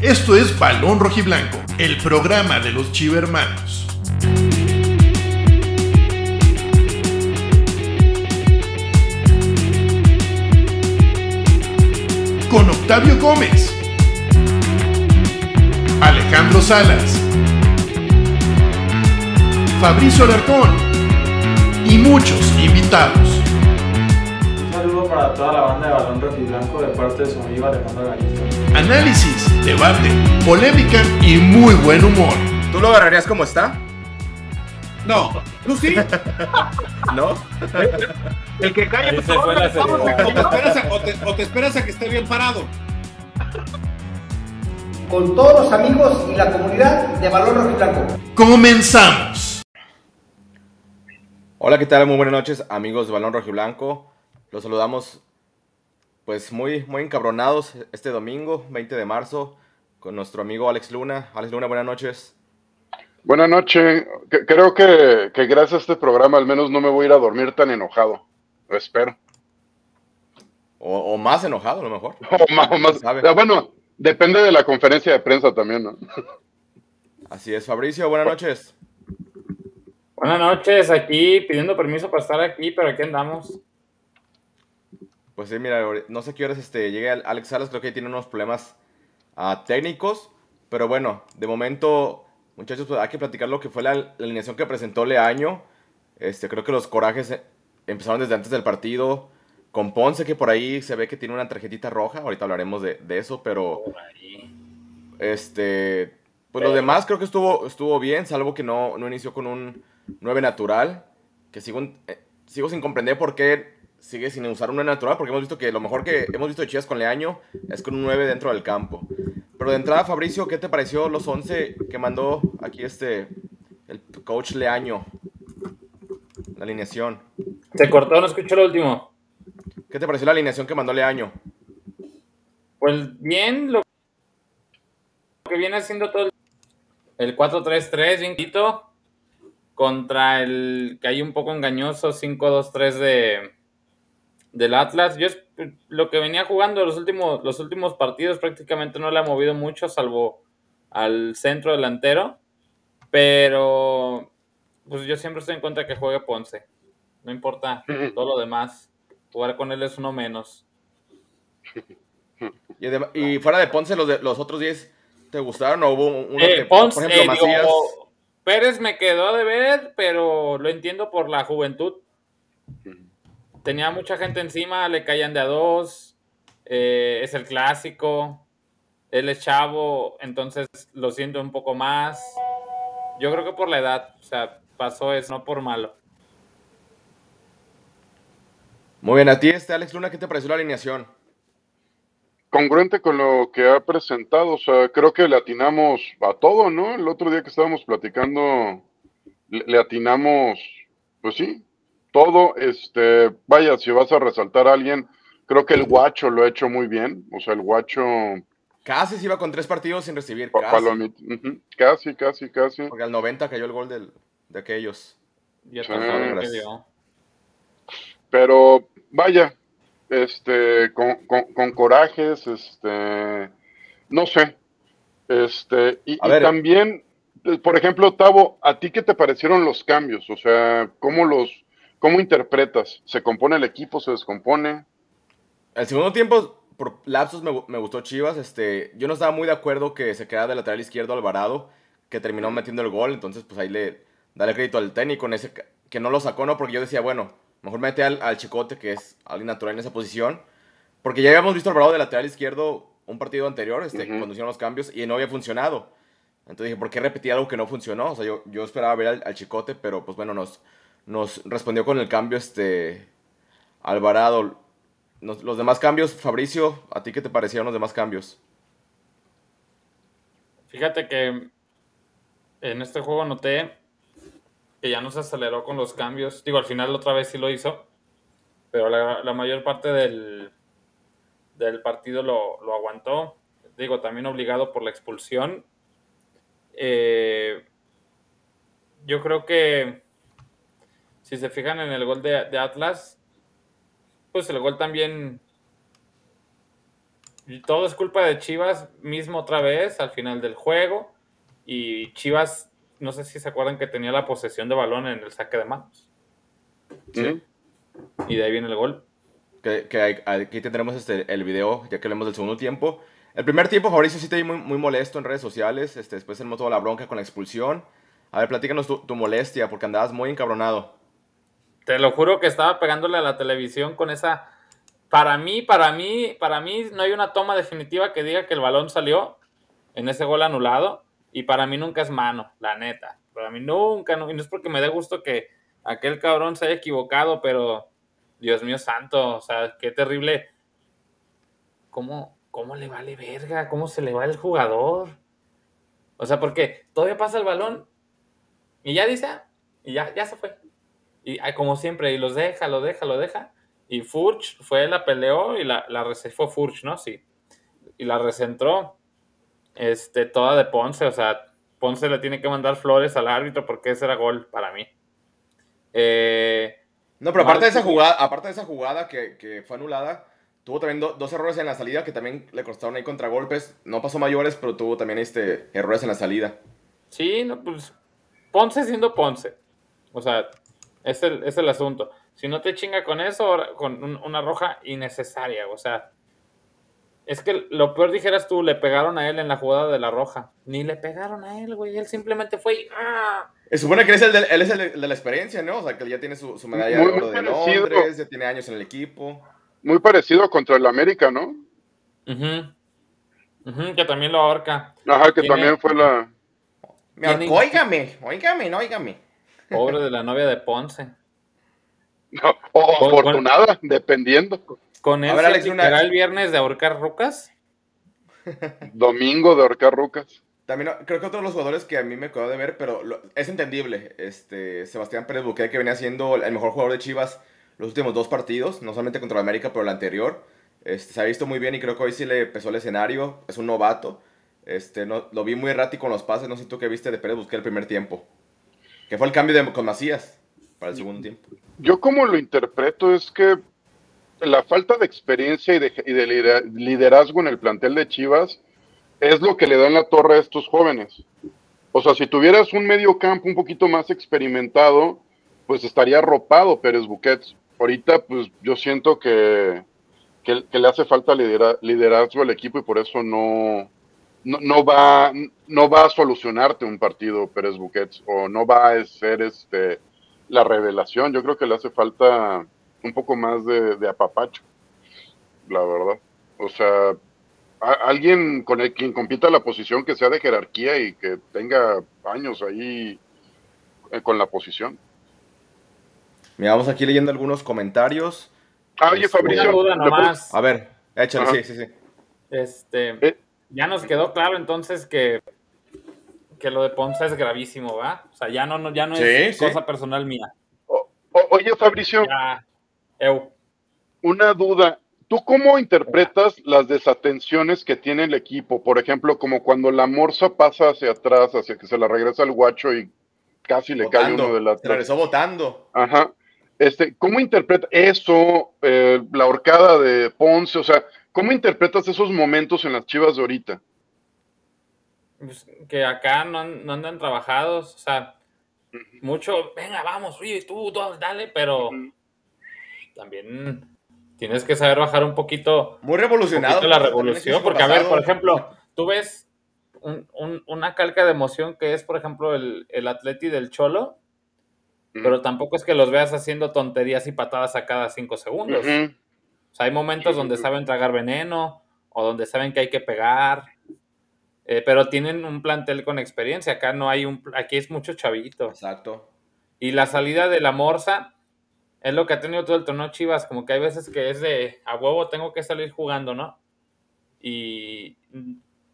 Esto es Balón Rojiblanco, el programa de los Chivermanos. Con Octavio Gómez, Alejandro Salas, Fabricio Alarcón y muchos invitados. Un saludo para toda la banda de Balón Rojiblanco de parte de su amigo Alejandro Galindo. Análisis, debate, polémica y muy buen humor. ¿Tú lo agarrarías como está? No, tú sí. ¿No? El que cae seriedad. o, te esperas a, o, te, o te esperas a que esté bien parado. con todos los amigos y la comunidad de Balón Rojiblanco. Comenzamos. Hola, ¿qué tal? Muy buenas noches, amigos de Balón Rojiblanco. Los saludamos, pues, muy, muy encabronados este domingo, 20 de marzo, con nuestro amigo Alex Luna. Alex Luna, buenas noches. Buenas noches. Creo que, que gracias a este programa al menos no me voy a ir a dormir tan enojado. Lo espero. O, o más enojado, a lo mejor. O más, o más- Sabe. Ah, Bueno, depende de la conferencia de prensa también, ¿no? Así es, Fabricio, buenas noches. Buenas noches, aquí pidiendo permiso para estar aquí, pero aquí andamos. Pues sí, mira, no sé qué horas este, llegue al- Alex Salas, creo que tiene unos problemas ah, técnicos, pero bueno, de momento, muchachos, pues hay que platicar lo que fue la, la alineación que presentó Leaño. Este, creo que los corajes eh, empezaron desde antes del partido, con Ponce, que por ahí se ve que tiene una tarjetita roja, ahorita hablaremos de, de eso, pero este, pues lo demás creo que estuvo, estuvo bien, salvo que no, no inició con un 9 natural, que sigo, eh, sigo sin comprender por qué sigue sin usar un 9 natural, porque hemos visto que lo mejor que hemos visto de Chivas con Leaño es con un 9 dentro del campo. Pero de entrada, Fabricio, ¿qué te pareció los 11 que mandó aquí este, el coach Leaño? La alineación. Se cortó, no escuché lo último. ¿Qué te pareció la alineación que mandó Leaño? Pues bien, lo que viene haciendo todo el, el 4-3-3, bien quito, contra el que hay un poco engañoso 5-2-3 de, del Atlas. Yo es- lo que venía jugando los últimos, los últimos partidos prácticamente no le ha movido mucho, salvo al centro delantero. Pero pues yo siempre estoy en contra de que juegue Ponce. No importa todo lo demás. Jugar con él es uno menos. Y, adem- y fuera de Ponce, los, de- los otros 10, ¿te gustaron o hubo uno Eh, que, Ponce, por ejemplo, eh, digo, Macías? Pérez me quedó de ver, pero lo entiendo por la juventud. Tenía mucha gente encima, le caían de a dos. eh, es el clásico. Él es chavo, entonces lo siento un poco más. Yo creo que por la edad, o sea, pasó eso, no por malo. Muy bien, a ti, este Alex Luna, ¿qué te pareció la alineación? Congruente con lo que ha presentado. O sea, creo que le atinamos a todo, ¿no? El otro día que estábamos platicando, le, le atinamos, pues sí, todo. Este, vaya, si vas a resaltar a alguien, creo que el guacho lo ha hecho muy bien. O sea, el guacho, Casi se iba con tres partidos sin recibir, pa- casi. casi, casi, casi. Porque al 90 cayó el gol del- de aquellos. Ya Sí. Pero vaya, este, con, con- con corajes, este, no sé, este, y, y también, por ejemplo, Tavo, ¿a ti qué te parecieron los cambios? O sea, ¿cómo los, cómo interpretas? ¿Se compone el equipo, se descompone? El segundo tiempo, por lapsos, me, gu- me gustó Chivas. Este, yo no estaba muy de acuerdo que se quedara de lateral izquierdo Alvarado, que terminó metiendo el gol. Entonces, pues ahí le dale crédito al técnico en ese, que no lo sacó, ¿no? Porque yo decía, bueno, mejor mete al, al Chicote, que es alguien natural en esa posición. Porque ya habíamos visto Alvarado de lateral izquierdo un partido anterior, este, cuando hicieron los cambios, y no había funcionado. Entonces dije, ¿por qué repetir algo que no funcionó? O sea, yo, yo esperaba ver al, al Chicote, pero pues bueno, nos, nos respondió con el cambio este Alvarado. Nos- los demás cambios, Fabricio, ¿a ti qué te parecieron los demás cambios? Fíjate que en este juego noté que ya no se aceleró con los cambios. Digo, al final otra vez sí lo hizo, pero la, la mayor parte del, del partido lo, lo aguantó. Digo, también obligado por la expulsión. Eh, yo creo que si se fijan en el gol de, de Atlas, pues el gol también todo es culpa de Chivas mismo otra vez al final del juego. Y Chivas, no sé si se acuerdan que tenía la posesión de balón en el saque de manos. Sí. Y de ahí viene el gol. Que, que hay- aquí tendremos este, el video, ya que hablemos del segundo tiempo. El primer tiempo, Fabricio, sí te vi muy, muy molesto en redes sociales. Este, después se notó toda la bronca con la expulsión. A ver, platícanos tu, tu molestia, porque andabas muy encabronado. Te lo juro que estaba pegándole a la televisión con esa. Para mí, para mí, para mí no hay una toma definitiva que diga que el balón salió en ese gol anulado. Y para mí nunca es mano, la neta. Para mí nunca, no, y no es porque me dé gusto que aquel cabrón se haya equivocado, pero Dios mío santo, o sea, qué terrible. ¿Cómo, cómo le vale verga? ¿Cómo se le va el jugador? O sea, porque todavía pasa el balón y ya dice, y ya, ya se fue. Y como siempre, y los deja, lo deja, lo deja. Y Furch fue, la peleó y la, la fue Furch, ¿no? Sí. Y la recentró. Este, toda de Ponce, o sea, Ponce le tiene que mandar flores al árbitro porque ese era gol para mí. Eh, No, pero aparte de esa jugada, aparte de esa jugada que, que fue anulada, tuvo también do- dos errores en la salida que también le costaron ahí contragolpes. No pasó mayores, pero tuvo también este, errores en la salida. Sí, no, pues Ponce siendo Ponce. O sea, es el, es el asunto. Si no te chinga con eso, ahora con un- una roja innecesaria. O sea, es que lo peor dijeras tú, le pegaron a él en la jugada de la roja. Ni le pegaron a él, güey. Él simplemente fue y ¡ah! Se supone que él es el de, él es el de, el de la experiencia, ¿no? O sea, que él ya tiene su, su medalla Muy de oro de parecido. Londres, ya tiene años en el equipo. Muy parecido contra el América, ¿no? Ujú. Ujú, que también lo ahorca. Ajá, que Tiene- también fue la... Me Tienen- ahorcó, óigame, óigame, no, óigame. Pobre de la novia de Ponce. O Con- afortunada, dependiendo. Con él se Alex, una- el viernes de ahorcar rucas. Domingo de ahorcar rucas. También no- creo que otro de los jugadores que a mí me quedó de ver, pero lo- es entendible. Este, Sebastián Pérez Buquet, que venía siendo el mejor jugador de Chivas los últimos dos partidos, no solamente contra América, pero el anterior. Este, se ha visto muy bien y creo que hoy sí le pesó el escenario. Es un novato. Este, no, lo vi muy errático en los pases. No sé tú qué viste de Pérez Busquets el primer tiempo. Que fue el cambio de, con Macías para el segundo tiempo. Yo como lo interpreto es que la falta de experiencia y de, liderazgo en el plantel de Chivas es lo que le da en la torre a estos jóvenes. O sea, si tuvieras un medio campo un poquito más experimentado, pues estaría arropado Pérez Buquets. Ahorita, pues yo siento que, que, que le hace falta lidera- liderazgo al equipo y por eso no, no, no va, no va a solucionarte un partido Pérez Buquets o no va a ser este la revelación. Yo creo que le hace falta un poco más de, de apapacho, la verdad. O sea, a- alguien con el quien compita la posición que sea de jerarquía y que tenga años ahí eh, con la posición. Mira, vamos aquí leyendo algunos comentarios. Ah, oye, Este, Una Fabricio, duda ¿me puedes- nomás. A ver, échale, Ajá. sí, sí, sí. Este, Eh. Ya nos quedó claro entonces que, que lo de Ponce es gravísimo, ¿va? O sea, ya no, no- ya no es Sí, cosa personal mía. o- o- oye, Fabricio, Ya, eu. una duda. ¿Tú cómo interpretas las desatenciones que tiene el equipo? Por ejemplo, como cuando la morsa pasa hacia atrás, hacia que se la regresa al guacho y casi le cae uno de la Se regresó votando. Ajá. Este, ¿cómo interpreta eso, eh, la horcada de Ponce? O sea, ¿cómo interpretas esos momentos en las chivas de ahorita? Pues, que acá no, an- no andan trabajados, o sea, mucho, venga, vamos, oye, tú, tú, dale, pero también tienes que saber bajar un poquito Muy revolucionado. poquito la revolución, porque a ver, por ejemplo, tú ves un- un- una calca de emoción que es, por ejemplo, el, el atleti del Cholo, pero tampoco es que los veas haciendo tonterías y patadas a cada cinco segundos. Sea, hay momentos donde saben tragar veneno o donde saben que hay que pegar, eh, pero tienen un plantel con experiencia. Acá no hay un, aquí es mucho chavito. Exacto. Y la salida de la Morsa es lo que ha tenido todo el torneo Chivas, como que hay veces que es de a huevo tengo que salir jugando, ¿no? Y,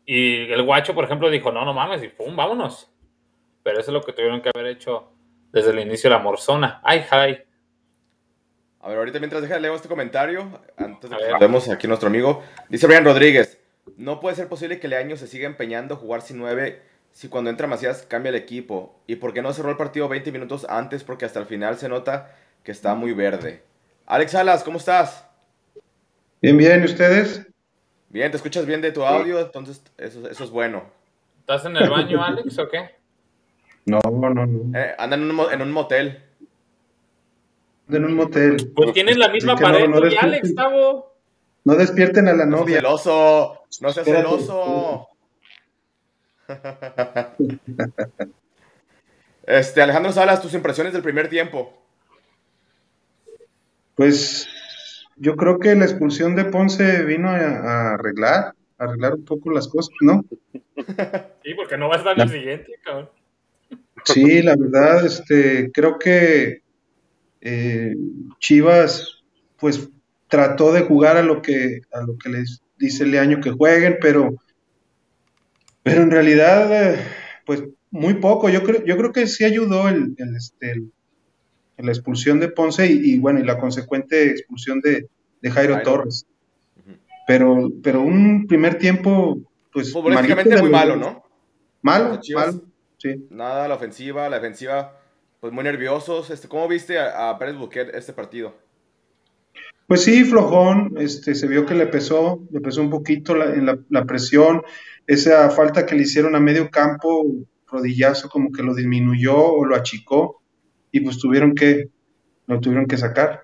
y el guacho, por ejemplo, dijo, no, no mames, y pum, vámonos. Pero eso es lo que tuvieron que haber hecho desde el inicio de la Morzona. Ay, ay. A ver, ahorita mientras deja leo este comentario, antes de que ver. vemos aquí nuestro amigo, dice Brian Rodríguez, no puede ser posible que Leaño se siga empeñando a jugar sin nueve si cuando entra Macías cambia el equipo. ¿Y por qué no cerró el partido 20 minutos antes? Porque hasta el final se nota que está muy verde. Alex Salas, ¿cómo estás? Bien, bien, ¿y ustedes? Bien, te escuchas bien de tu audio, entonces eso, eso es bueno. ¿Estás en el baño, Alex, o qué? No, no, no. Eh, anda en un, mo- en un motel. En un motel. Pues tienes la misma no, pared no que eres- Alex, Tavo. No despierten a la No seas novia. celoso, no seas Espérate. celoso. Este, Alejandro Salas, tus impresiones del primer tiempo. Pues yo creo que la expulsión de Ponce vino a, a arreglar, a arreglar un poco las cosas, ¿no? Sí, porque no va a estar en el siguiente, cabrón. Sí, la verdad, este, creo que eh, Chivas, pues, trató de jugar a lo que, a lo que les dice Leaño que jueguen, pero, pero en realidad, eh, pues, muy poco. Yo creo, yo creo que sí ayudó el, el, este, el- la expulsión de Ponce y, y, bueno, y la consecuente expulsión de, de Jairo, Jairo. Torres. Pero, pero un primer tiempo, pues, Futbolísticamente muy malo. ¿no? Malo, malo, sí. Nada, la ofensiva, la defensiva, pues muy nerviosos. Este, ¿Cómo viste a, a Pérez Buquet este partido? Pues sí, flojón, este, se vio que le pesó, le pesó un poquito la, en la, la presión, esa falta que le hicieron a medio campo, rodillazo como que lo disminuyó o lo achicó y pues tuvieron que, lo tuvieron que sacar.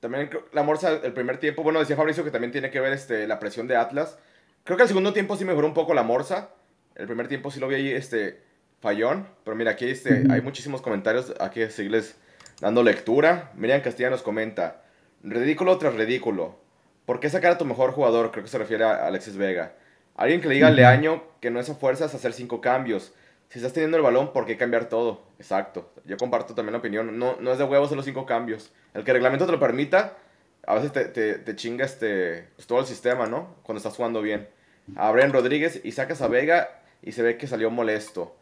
También la Morsa, el primer tiempo, bueno, decía Fabricio que también tiene que ver este, la presión de Atlas. Creo que el segundo tiempo sí mejoró un poco la Morsa. El primer tiempo sí lo vi ahí, este, fallón. Pero mira, aquí este, hay muchísimos comentarios, hay que seguirles dando lectura. Miriam Castilla nos comenta, ridículo tras ridículo. ¿Por qué sacar a tu mejor jugador? Creo que se refiere a Alexis Vega. Alguien que le diga al Ujú. Leaño que no es a fuerzas hacer cinco cambios. Si estás teniendo el balón, ¿por qué cambiar todo? Exacto. Yo comparto también la opinión. No, no es de huevos hacer los cinco cambios. El que el reglamento te lo permita, a veces te, te, te chinga este, pues, todo el sistema, ¿no? Cuando estás jugando bien. A Brian Rodríguez y sacas a Vega y se ve que salió molesto.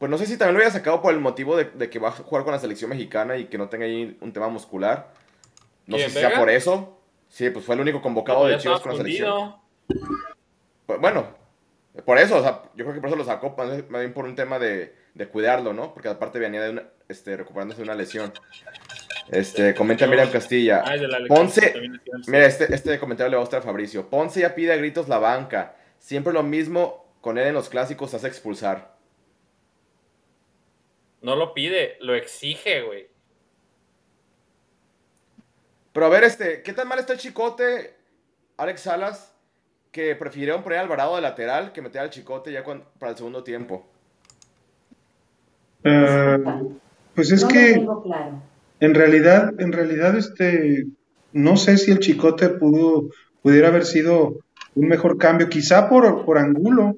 Pues no sé si también lo había sacado por el motivo de, de que va a jugar con la selección mexicana y que no tenga ahí un tema muscular. No sé ¿Quién, si sea por eso. Sí, pues fue el único convocado de Chivas con la selección. Pues, bueno, por eso, o sea, yo creo que por eso lo sacó, más bien- por un tema de, de cuidarlo, ¿no? Porque aparte venía de una, este, recuperándose de una lesión. Este, comenta Miriam Castilla. Ay, de la Ponce, mira, este, este comentario le va a gustar a Fabricio. Ponce ya pide a gritos la banca. Siempre lo mismo, con él en los clásicos hace expulsar. No lo pide, lo exige, güey. Pero a ver, este, ¿qué tan mal está el chicote, Alex Salas, que prefirieron poner a Alvarado de lateral que meter al chicote ya para el segundo tiempo? Eh, pues es no que... claro. En realidad, en realidad, este, no sé si el Chicote pudo, pudiera haber sido un mejor cambio, quizá por, por Angulo,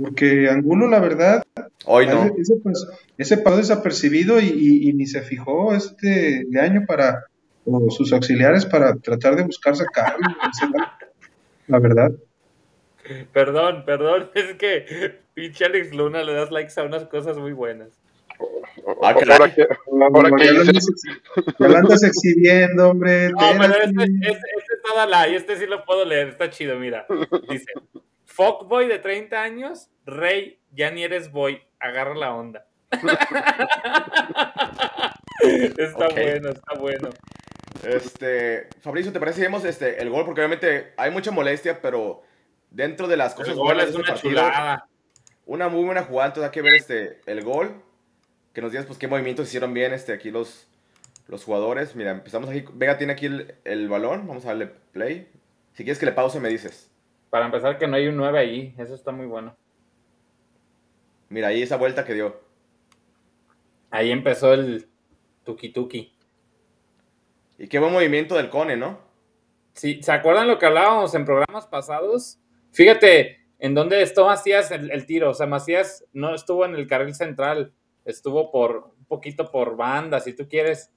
porque Angulo, la verdad, Hoy no. ese, ese pasó desapercibido y, y- y ni se fijó este de año para, o sus auxiliares para tratar de buscar sacarlo, la verdad. Perdón, perdón, es que pinche Alex Luna le das likes a unas cosas muy buenas. Ah, Ahora que, ahora que ya, lo andas, exhibiendo, hombre. No, pero este, este, este está Dalai, este sí lo puedo leer, está chido, mira. Dice, Fuckboy de 30 años, Rey, ya ni eres boy, agarra la onda. está bueno, está bueno. Este, Fabricio, ¿te parece vemos este, el gol? Porque obviamente hay mucha molestia, pero dentro de las cosas El gol buenas es este una partido, chulada. una muy buena jugada, entonces hay que ver este, el gol, que nos digas pues qué movimientos hicieron bien este, aquí los, los jugadores. Mira, empezamos aquí, Vega tiene aquí el, el balón, vamos a darle play. Si quieres que le pause me dices. Para empezar, que no hay un 9 ahí, eso está muy bueno. Mira, ahí esa vuelta que dio. Ahí empezó el tuki tuki. Y qué buen movimiento del Cone, ¿no? Sí, ¿se acuerdan lo que hablábamos en programas pasados? Fíjate, en dónde estuvo Macías el, el tiro. O sea, Macías no estuvo en el carril central, estuvo por un poquito por banda, si tú quieres.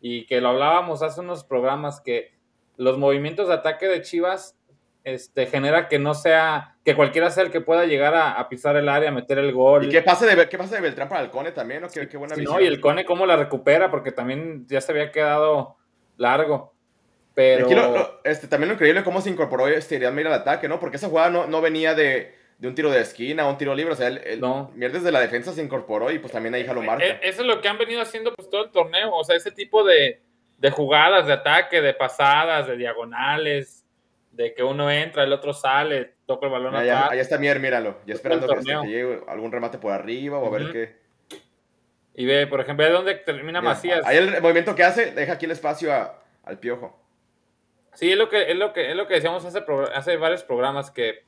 Y que lo hablábamos hace unos programas que los movimientos de ataque de Chivas este, genera que no sea, que cualquiera sea el que pueda llegar a, a pisar el área, meter el gol. ¿Y qué pasa de, qué pasa de Beltrán para el Cone también? ¿no? Qué, qué buena Sí, visión. no, y el Cone cómo la recupera, porque también ya se había quedado largo. Pero Aquí lo- lo- este, también lo increíble cómo se incorporó este Irian Mira al ataque, ¿no? Porque esa jugada no, no venía de, de un tiro de esquina o un tiro libre. O sea, el, el No. Desde la defensa se incorporó y pues también ahí lo marca. E- Eso es lo que han venido haciendo pues todo el torneo, o sea, ese tipo de, de jugadas de ataque, de pasadas, de diagonales, de que uno entra, el otro sale, toca el balón Allá, allá está Mier, míralo. Ya esperando que, llegue algún remate por arriba o a ver qué. Y ve, por ejemplo, ve dónde termina Mira, Macías. Ahí el movimiento que hace, deja aquí el espacio a- al piojo. Sí, es lo que, es lo que, es lo que decíamos hace, hace varios programas, que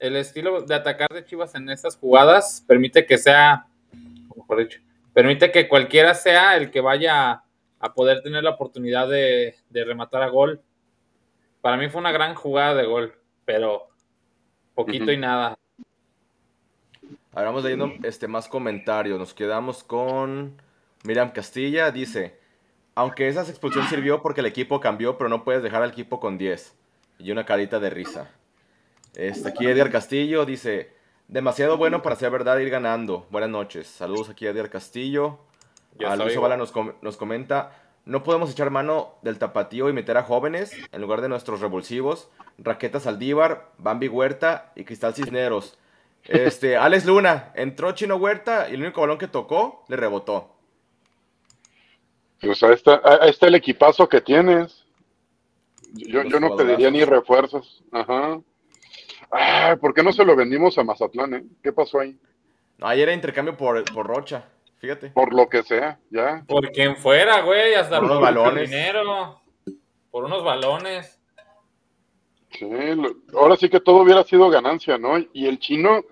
el estilo de atacar de Chivas en estas jugadas permite que sea, mejor dicho, permite que cualquiera sea el que vaya a poder tener la oportunidad de, de rematar a gol. Para mí fue una gran jugada de gol, pero poquito y nada. Ahora vamos leyendo este, más comentarios. Nos quedamos con Miriam Castilla. Dice, aunque esa expulsión sirvió porque el equipo cambió, pero no puedes dejar al equipo con 10. Y una carita de risa. Este, aquí Edgar Castillo dice, demasiado bueno para ser verdad ir ganando. Buenas noches. Saludos aquí Edgar Castillo. Yo A Luis. Ovala nos, com- nos comenta, no podemos echar mano del tapatío y meter a jóvenes en lugar de nuestros revulsivos, Raqueta Saldívar, Bambi Huerta y Cristal Cisneros. Este, Alex Luna, entró Chino Huerta y el único balón que tocó le rebotó. Pues ahí está, ahí está el equipazo que tienes. Yo, no pediría ni refuerzos. Ajá. Ah, ¿por qué no se lo vendimos a Mazatlán, eh? ¿Qué pasó ahí? No, ayer era intercambio por, por Rocha, fíjate. Por lo que sea, ya. Por quien fuera, güey, hasta Por unos por balones. dinero, por unos balones. Sí, lo- ahora sí que todo hubiera sido ganancia, ¿no? Y el chino,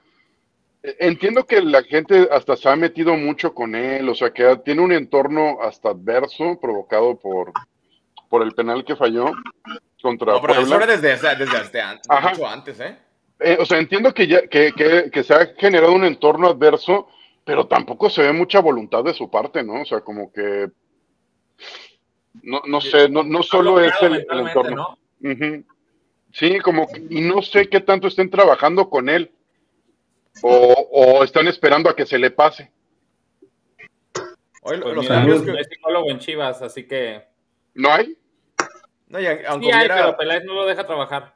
eh, entiendo que la gente hasta se ha metido mucho con él, o sea, que tiene un entorno hasta adverso provocado por, por el penal que falló contra No, pero eso era desde, desde, desde an- Ajá. mucho antes, ¿eh? Eh, o sea, entiendo que, ya, que, que, que se ha generado un entorno adverso, pero tampoco se ve mucha voluntad de su parte, ¿no? O sea, como que, no, no sé, no, no solo es el, entorno. Sí, como que- y no sé qué tanto estén trabajando con él o, o están esperando a que se le pase. Hoy lo- Pues los mira, cambios que... hay psicólogo en Chivas, así que... ¿No hay? No, y aunque Sí hay, hubiera... pero Peláez no lo deja trabajar.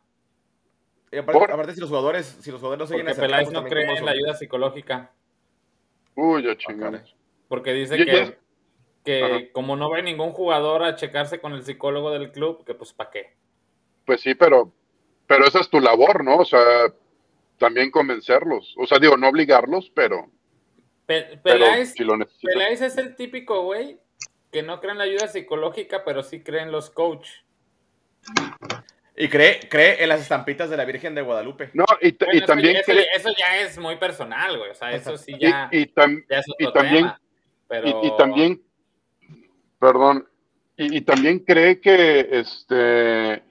y aparte, si los jugadores, si los jugadores no siguen Peláez no cree en la ayuda psicológica. Uy, ya Ah. Porque dice que, que Ajá. como no va ningún jugador a checarse con el psicólogo del club, que pues ¿para qué? Pues sí, pero, pero esa es tu labor, ¿no? O sea, también convencerlos. O sea, digo, no obligarlos, pero, Pe- pero Peláez, si. Peláez es el típico güey que no cree en la ayuda psicológica, pero sí cree en los coach. Y cree, cree en las estampitas de la Virgen de Guadalupe. No, y, Bueno, y eso- también eso, cre- eso ya es muy personal, güey. O sea, eso sí y, ya, y tam- ya es y otro también- tema. Pero... y, y también, perdón, y, y también cree que, este,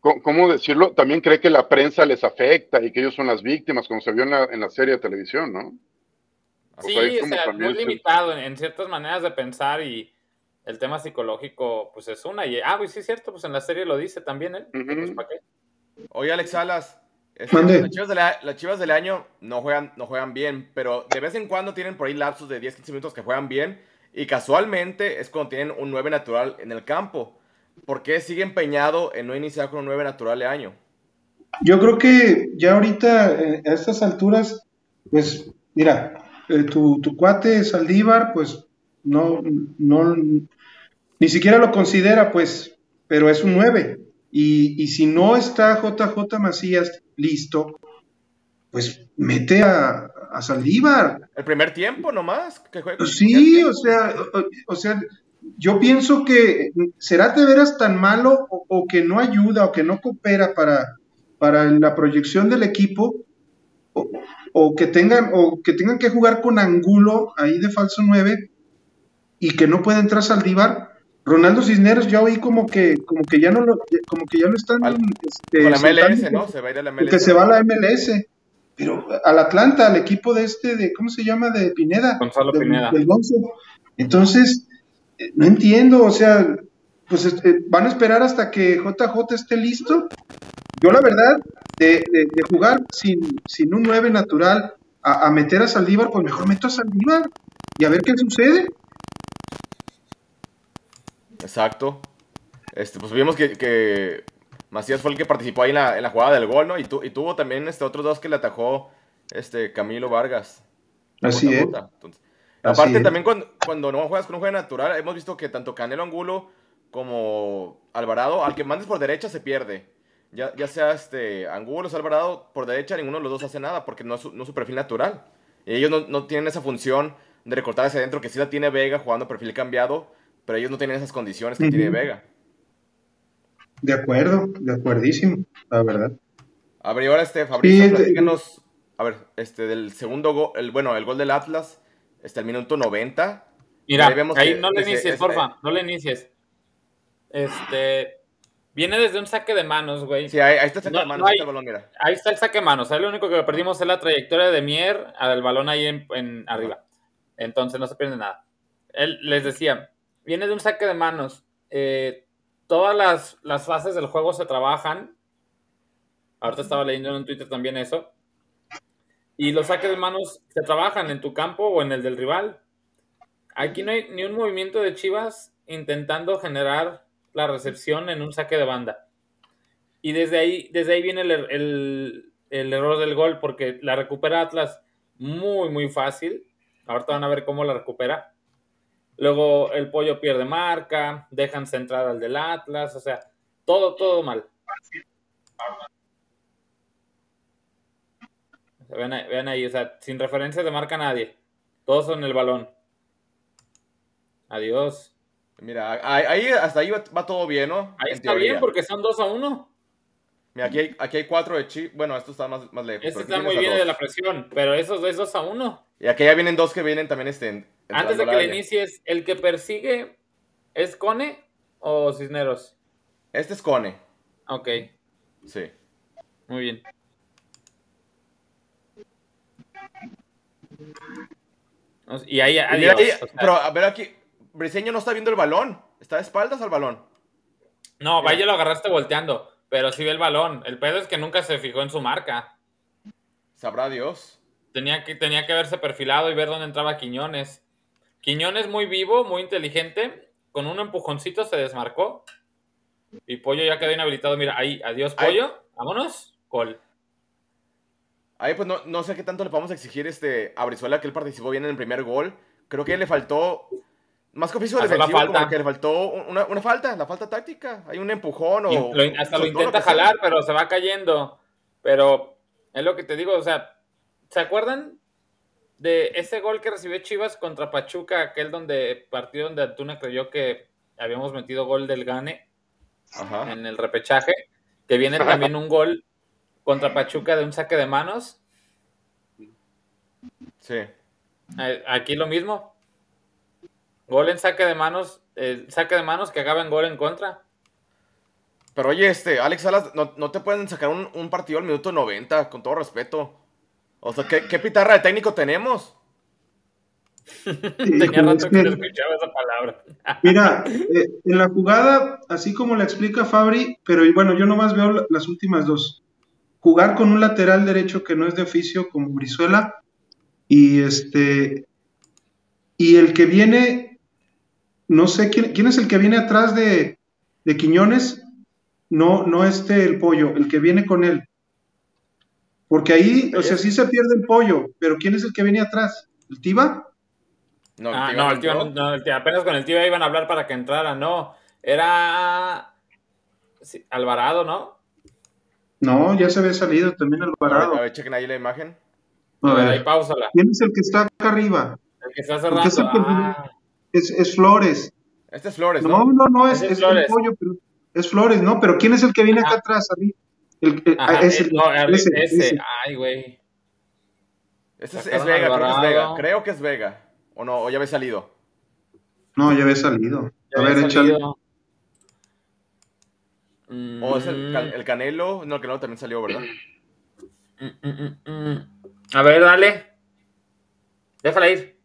¿cómo decirlo? También cree que la prensa les afecta y que ellos son las víctimas, como se vio en la, en la serie de televisión, ¿no? O Sí, sea, es o sea, muy limitado en, en ciertas maneras de pensar y el tema psicológico, pues es una. Y, ah, pues sí, es cierto, pues en la serie lo dice también él. que, pues. ¿para qué? Oye, Alex Salas, este, las, chivas del, a- las Chivas del año no juegan, no juegan bien, pero de vez en cuando tienen por ahí lapsos de 10-15 minutos que juegan bien y casualmente es cuando tienen un 9 natural en el campo. ¿Por qué sigue empeñado en no iniciar con un 9 natural de año? Yo creo que ya ahorita, eh, a estas alturas, pues, mira, eh, tu, tu cuate Saldívar, pues, no, no, ni siquiera lo considera, pues, pero es un 9. Y, y si no está JJ Macías listo, pues mete a, a Saldívar. El primer tiempo nomás que juega. Sí, o sea, o, o sea, yo pienso que será de veras tan malo o, o que no ayuda o que no coopera para, para la proyección del equipo o, o que tengan o que tengan que jugar con Angulo ahí de falso 9 y que no pueda entrar Saldívar. Ronaldo Cisneros ya oí como que como que ya no lo como que ya lo están Al- este, Con la MLS, ¿no? Se va a ir a la MLS. que se va a la MLS. Pero al Atlanta, al equipo de este, de ¿cómo se llama? De Pineda. Gonzalo Pineda. del Gonzo. Entonces, eh, no entiendo, o sea, pues este, van a esperar hasta que JJ esté listo. Yo la verdad, de, de- de jugar sin, sin un 9 natural a, a meter a Saldívar, pues mejor meto a Saldívar y a ver qué sucede. Exacto. Este, pues vimos que, que Macías fue el que participó ahí en la, en la jugada del gol, ¿no? Y, tu- y tuvo también este, otros dos que le atajó este, Camilo Vargas. Así es. bota. Entonces, Así aparte, es. también cuando, cuando no juegas con un juego natural, hemos visto que tanto Canelo Angulo como Alvarado, al que mandes por derecha se pierde. ya, ya sea este Angulo o Alvarado por derecha, ninguno de los dos hace nada porque no es su, no es su perfil natural. Y ellos no, no tienen esa función de recortar hacia adentro que sí la tiene Vega jugando perfil cambiado, pero ellos no tienen esas condiciones que tiene Vega. De acuerdo, de acuerdísimo, la verdad. A ver, y ahora este, Fabrizio, Sí, de- platícanos, a ver, este, del segundo gol, el, bueno, el gol del Atlas, este, el minuto 90. Mira, Ahí vemos ahí que no le ese- inicies, ese- porfa, no le inicies. Este, viene desde un saque de manos, güey. Sí, ahí, ahí está el No, mano, no ahí está el balón, mira. Ahí está el saque de manos. Ahí lo único que perdimos es la trayectoria de Mier al balón ahí en, en arriba. Entonces no se pierde nada. Él les decía, viene de un saque de manos. Eh, todas las, las fases del juego se trabajan. Ahorita estaba leyendo en Twitter también eso. Y los saques de manos se trabajan en tu campo o en el del rival. Aquí no hay ni un movimiento de Chivas intentando generar la recepción en un saque de banda. Y desde ahí, desde ahí viene el, er- el- el error del gol, porque la recupera Atlas muy, muy fácil. Ahorita van a ver cómo la recupera. Luego el pollo pierde marca, dejan centrar al del Atlas, o sea, todo, todo mal. Vean, ahí- vean ahí, o sea, sin referencia de marca nadie. Todos son el balón. Adiós. Mira, ahí, hasta ahí va, va todo bien, ¿no? Ahí En está teoría. bien porque son dos a uno. Mira, aquí hay, aquí hay cuatro de Chivas, bueno, esto está más, más lejos. Este está muy bien de la presión, pero esos es dos a uno. Y aquí ya vienen dos que vienen también este, Antes de que le inicies, ¿el que persigue es Cone o Cisneros? Este es Cone, Ok, sí. muy bien. Y ahí, Y ahí, o sea, pero a ver aquí, Briseño no está viendo el balón, está de espaldas al balón. no, vaya lo agarraste volteando, pero sí ve el balón. El pedo es que nunca se fijó en su marca. Sabrá Dios. Tenía que, tenía que haberse perfilado y ver dónde entraba Quiñones. Quiñones muy vivo, muy inteligente. Con un empujoncito se desmarcó. Y Pollo ya quedó inhabilitado. Mira, ahí, adiós. Pollo. Vámonos. Gol. Ahí pues no, no sé qué tanto le podemos exigir este, a Brizuela que él participó bien en el primer gol. Creo que le faltó, más que oficio defensivo, como que le faltó una, una falta, la falta táctica. Hay un empujón o... Lo- hasta lo intenta sea. jalar, pero se va cayendo. Pero es lo que te digo, o sea, ¿se acuerdan de ese gol que recibió Chivas contra Pachuca, aquel donde partido donde Antuna creyó que habíamos metido gol del Gane Ajá. en el repechaje? Que viene también un gol contra Pachuca de un saque de manos. Sí. Aquí lo mismo. Gol en saque de manos, eh, saque de manos que acaba en gol en contra. Pero oye, este, Alex Salas, no, no te pueden sacar un, un partido al minuto 90, con todo respeto. O sea, ¿qué, qué pitarra de técnico tenemos? Tenía rato es que que- no escuchaba esa palabra. Mira, eh, en la jugada, así como la explica Fabri, pero bueno, yo nomás veo la- las últimas dos. Jugar con un lateral derecho que no es de oficio como Brizuela y este y el que viene, no sé quién, quién es el que viene atrás de, de Quiñones, no, no este el pollo, el que viene con él. Porque ahí, o sea, sí se pierde el pollo, pero ¿quién es el que viene atrás? ¿El Tiba? No, Ah, no, el tío, entró. no, no, el tío- apenas con el tío iban a hablar para que entrara, no. Era sí, Alvarado, ¿no? No, ya se había salido también A ver, Alvarado. a ver, chequen ahí la imagen. A ver, ahí pausala. ¿Quién es el que está acá arriba? El que está es cerrando. que- Ah, Es, es Flores. Este es Flores, No, ¿no? no, no, es, Ese es es el pollo, pero es Flores, ¿no? Pero ¿quién es el que viene acá Ajá. atrás? arriba? El, el- ajá, ah, ese, no, ese, ese. ese. Ay, güey. Este es, Vega, creo que es. Vega. Creo que es Vega. O no, o ya había salido. No, ya había salido. Ya A ver, échale. O es el, Mm, el Canelo. No, el Canelo también salió, ¿verdad? mm, mm, mm, mm. A ver, dale. Déjala ir.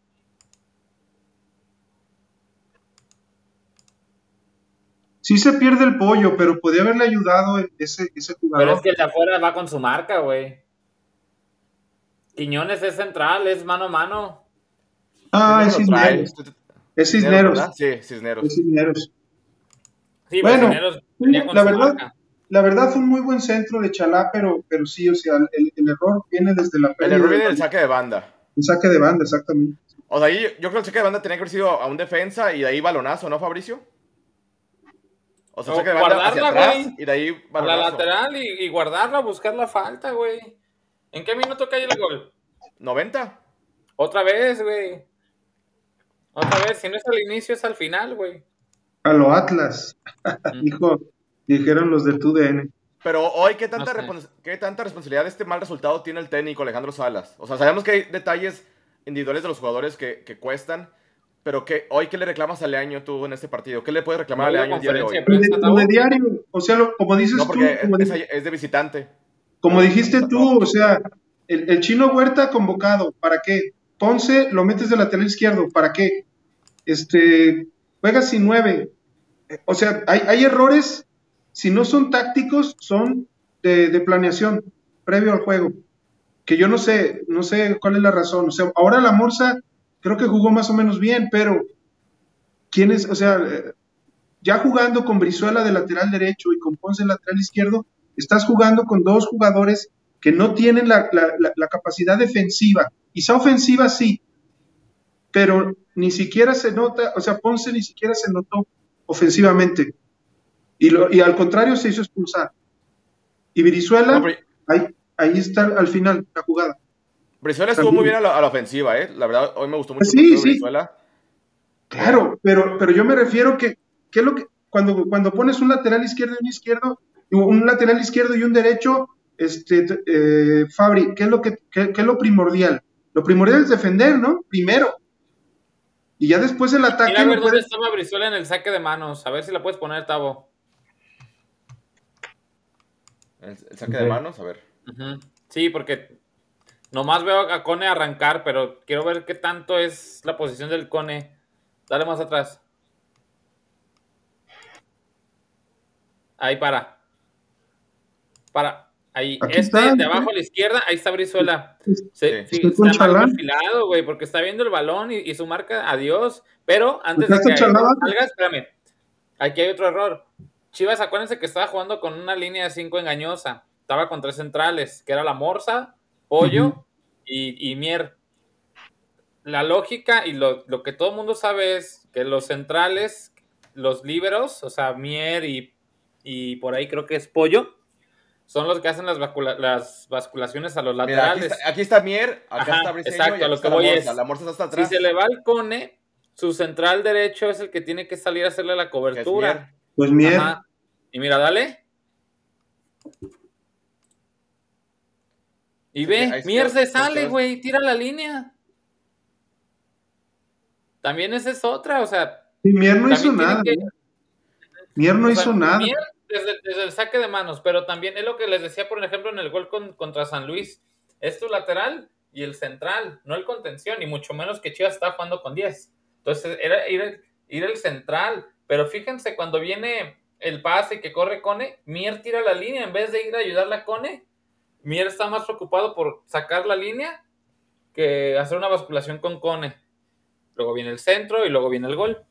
Sí se pierde el pollo, pero podía haberle ayudado ese, ese jugador. Pero es que el de afuera va con su marca, güey. Quiñones es central, es mano a mano. ah, es Cisneros. Es Cisneros. Sí, Cisneros. Es Cisneros. Sí, Bueno, Cisneros la verdad, marca. la verdad fue un muy buen centro de Chalá, pero, pero sí, o sea, el, el error viene desde la El pérdida error del viene del saque de banda. El saque de banda, exactamente. O sea, ahí yo creo que el saque de banda tenía que haber sido a un defensa y de ahí balonazo, ¿no, Fabricio? O sea, O saque de banda hacia guardarla, atrás güey. y de ahí A la lateral y, y guardarla, buscar la falta, güey. ¿En qué minuto cae el gol? 90. Otra vez, güey. Otra vez, si no es al inicio, es al final, güey. A lo Atlas, dijo, dijeron los de TUDN. Pero hoy, ¿qué tanta, No sé. respons- ¿qué tanta responsabilidad de este mal resultado tiene el técnico Alejandro Salas? O sea, sabemos que hay detalles individuales de los jugadores que, que cuestan, pero que hoy, ¿qué le reclamas a Leaño tú en este partido? ¿Qué le puedes reclamar a No hubo Leaño el día de hoy? de Lo diario, o sea, lo- como dices No, tú, como, es, de visitante. como dijiste tú, o sea, el, el chino Huerta convocado, ¿para qué? Ponce lo metes de lateral izquierdo, ¿para qué? Este, juega sin nueve. O sea, hay, hay errores, si no son tácticos, son de, de planeación previo al juego. Que yo no sé, no sé cuál es la razón. O sea, ahora la Morsa creo que jugó más o menos bien, pero ¿quién es? O sea, ya jugando con Brizuela de lateral derecho y con Ponce de lateral izquierdo, estás jugando con dos jugadores que no tienen la, la- la- la capacidad defensiva. Quizá ofensiva sí, pero ni siquiera se nota, o sea, Ponce ni siquiera se notó ofensivamente. Y, lo- y al contrario se hizo expulsar. Y Brizuela, ahí, ahí está al final la jugada. Brizuela estuvo muy bien a la, a la ofensiva, ¿eh? La verdad, hoy me gustó mucho Sí, sí. Brizuela. Claro, pero, pero yo me refiero que, ¿qué es lo que cuando, cuando pones un lateral izquierdo y un izquierdo, un lateral izquierdo y un derecho, este, eh, Fabri, ¿qué es lo que, qué, qué es lo primordial? Lo primordial es defender, ¿no? Primero. Y ya después el ataque Mira a ver dónde estaba Brizuela en el saque de manos. A ver si la puedes poner, Tavo. El, el saque de manos, a ver. Sí, porque nomás veo a Cone arrancar, pero quiero ver qué tanto es la posición del Cone. Dale más atrás. Ahí para. Para. Ahí. Aquí este está, de abajo ¿no? a la izquierda, ahí está Brizuela. Se- Sí. sí, Está mal perfilado, güey, porque está viendo el balón y, y su marca, adiós. Pero antes Acá de que salga, espérame. Aquí hay otro error. Chivas, acuérdense que estaba jugando con una línea de 5 engañosa. Estaba con tres centrales, que era la Morsa, Pollo y, y Mier. La lógica y lo, lo que todo el mundo sabe es que los centrales, los líberos, o sea, Mier y, y por ahí creo que es Pollo, son los que hacen las, bascula- las basculaciones a los Mira, aquí laterales. está, aquí está Mier, acá Ajá, está Briseño exacto, y a aquí lo está que voy la Morsa. es, La Morsa está Si atrás. se le va el Cone, su central derecho es el que tiene que salir a hacerle la cobertura. Mier. Pues Mier, Ajá. Y mira, dale. Y ve, Mier se sale, güey, tira la línea. También esa es otra, o sea, y Mier no hizo nada. que- ¿no? Mier no o sea, hizo nada. Mier desde, desde el saque de manos, pero también es lo que les decía, por ejemplo, en el gol con- contra San Luis. Es tu lateral y el central, no el contención, y mucho menos que Chivas está jugando con 10. Entonces, era ir, ir el central. Pero fíjense, cuando viene el pase que corre Cone, Mier tira la línea en vez de ir a ayudarle a Cone. Mier está más preocupado por sacar la línea que hacer una basculación con Cone. Luego viene el centro y luego viene el gol.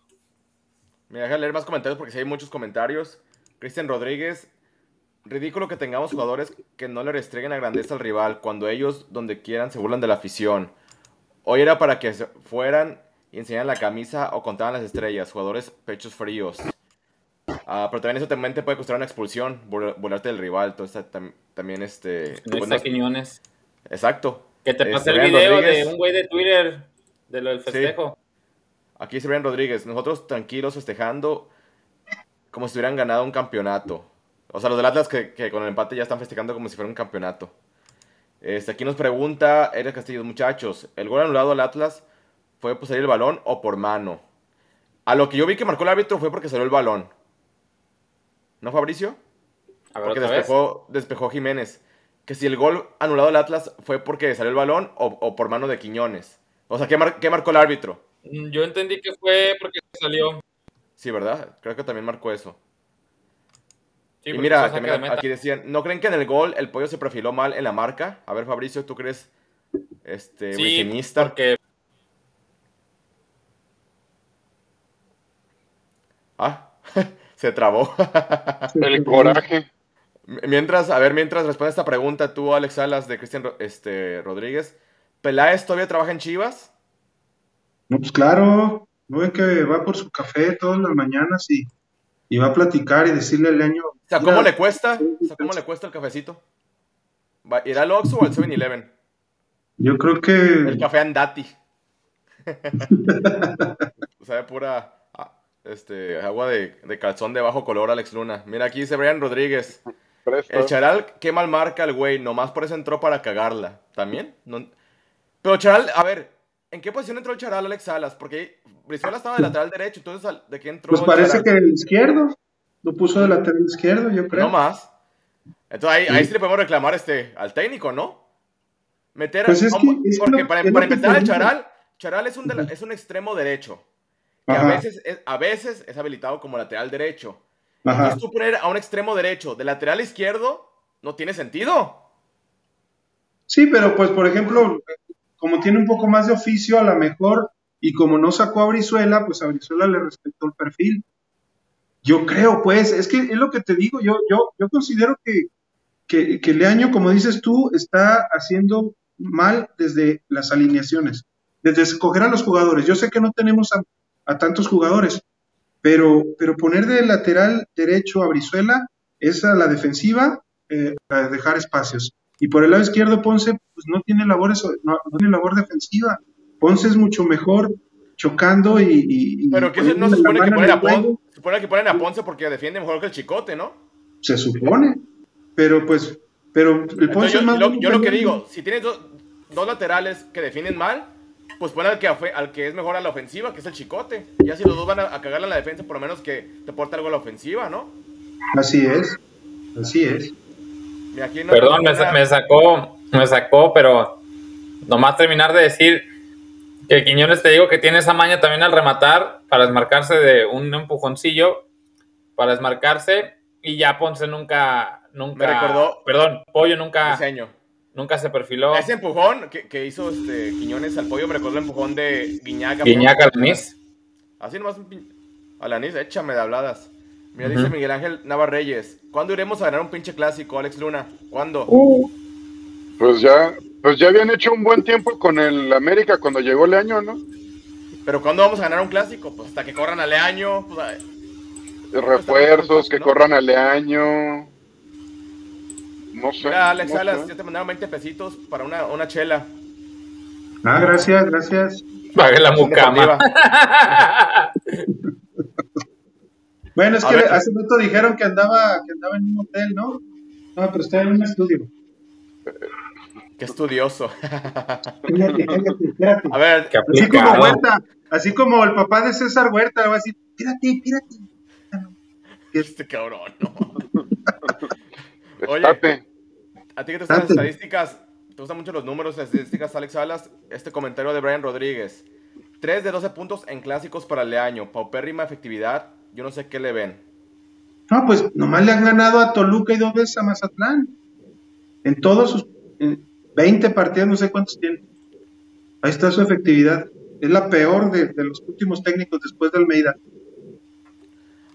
Me deja leer más comentarios porque sí hay muchos comentarios. Cristian Rodríguez. Ridículo que tengamos jugadores que no le restringen la grandeza al rival cuando ellos, donde quieran, se burlan de la afición. Hoy era para que fueran y enseñaran la camisa o contaban las estrellas. Jugadores pechos fríos. Ah, pero también eso también te puede costar una expulsión, burlarte del rival. Entonces tam- también este... No pues, está no- Quiñones. exacto. Que te Este, pasé el Brian video Rodríguez. de un güey de Twitter de lo del festejo. Aquí Brian Rodríguez, nosotros tranquilos festejando como si hubieran ganado un campeonato. O sea, los del Atlas que, que con el empate ya están festejando como si fuera un campeonato. Este, aquí nos pregunta Eric Castillo, muchachos, ¿el gol anulado al Atlas fue por salir el balón o por mano? A lo que yo vi que marcó el árbitro fue porque salió el balón. ¿No, Fabricio? A ver, Porque otra vez. despejó, despejó Jiménez. Que si el gol anulado al Atlas fue porque salió el balón o, o por mano de Quiñones. O sea, ¿qué, mar- qué marcó el árbitro? Mm, Yo entendí que fue porque salió. Sí, ¿verdad? Creo que también marcó eso. Sí, y mira, también de aquí decían, ¿no creen que en el gol el pollo se perfiló mal en la marca? A ver, Fabricio, ¿tú crees este Sí, porque Ah, se trabó. El coraje. mientras, a ver, mientras responde esta pregunta, tú, Alex Salas, de Cristian este, Rodríguez, ¿Peláez todavía trabaja en Chivas? No, pues claro, no ven que va por su café todas las mañanas y, y va a platicar y decirle al año. O sea, ¿cómo le cuesta? O sea, ¿cómo le cuesta el cafecito? ¿Va- ¿Irá al Oxxo o al 7-Eleven? Yo creo El que café Andati. o sea, pura ah, este, agua de, de calzón de bajo color, Alex Luna. Mira, aquí dice Brian Rodríguez. El Charal, qué mal marca el güey, nomás por eso entró para cagarla. ¿También? No- Pero Charal, a ver, ¿en qué posición entró el Charal, Alex Salas? Porque Brizuela estaba de lateral derecho, entonces ¿al- ¿de qué entró pues parece Charal? que el izquierdo lo puso de lateral izquierdo, yo creo. No más. Entonces ahí, Sí. ahí sí le podemos reclamar este, al técnico, ¿no? Meter Pues es que- porque lo- para, lo para empezar el. Charal, Charal es un, de la- es un extremo derecho. Que a veces, es, a veces es habilitado como lateral derecho. ajá. Entonces tú poner a un extremo derecho de lateral izquierdo no tiene sentido. Sí, pero pues por ejemplo, como tiene un poco más de oficio a lo mejor y como no sacó a Brizuela, pues a Brizuela le respetó el perfil. Yo creo, pues, es que es lo que te digo, yo, yo, yo considero que, que, que Leaño, como dices tú, está haciendo mal desde las alineaciones, desde escoger a los jugadores. Yo sé que no tenemos a, tantos jugadores, pero, pero poner de lateral derecho a Brizuela es a la defensiva, eh, a dejar espacios. Y por el lado izquierdo, Ponce, pues no tiene labores, no, no tiene labor defensiva. Ponce es mucho mejor chocando y. y- Pero que eso no se supone que ponen en a. Ponce, se supone que ponen a Ponce porque defiende mejor que el Chicote, ¿no? Se supone. Pero pues, pero el Ponce Entonces, yo, es más. lo, yo lo que digo, si tienes dos, dos laterales que defienden mal, pues pon al que, al que es mejor a la ofensiva, que es el Chicote. Ya si los dos van a, a cagarla en la defensa, por lo menos que te aporte algo a la ofensiva, ¿no? Así es. Así es. Mira, aquí no- Perdón, me, una- sa- me sacó, me sacó, pero nomás terminar de decir que Quiñones te digo que tiene esa maña también al rematar para desmarcarse de un empujoncillo, para desmarcarse y ya Ponce nunca, nunca, Me recordó- perdón, Pollo nunca, diseño. Nunca se perfiló. Ese empujón que, que hizo este Quiñones al pollo me recordó el empujón de Guiñaca. Guiñac Alanis. Así nomás un pin... Alanis, échame de habladas. Mira, dice Miguel Ángel Navarreyes. ¿Cuándo iremos a ganar un pinche clásico, Alex Luna? ¿Cuándo? Pues ya, pues ya habían hecho un buen tiempo con el América cuando llegó el año, ¿no? ¿Pero cuándo vamos a ganar un clásico? Pues hasta que corran a Leaño. Pues, Refuerzos, que ¿no? corran al año. No sé. mira, Alex no Salas, sé. ya te mandaron 20 pesitos para una, una chela. Ah, gracias, gracias. Pague la mucama. Bueno, es A que ver. hace rato dijeron que andaba, que andaba en un hotel, ¿no? No, pero está en un estudio. Qué estudioso. Cállate, cállate, espérate. A ver, Así como. Huerta, así como el papá de César Huerta, va a decir, pírate, pírate. este cabrón, no. Oye, Estate. a ti que te gustan las estadísticas, te gustan mucho los números, las estadísticas, Alex Salas, este comentario de Brian Rodríguez. 3 de 12 puntos en clásicos para Leaño. Paupérrima efectividad. Yo no sé qué le ven. No, pues nomás le han ganado a Toluca y dos veces a Mazatlán. En todos sus en 20 partidos, no sé cuántos tiene. Ahí está su efectividad. Es la peor de, de los últimos técnicos después de Almeida.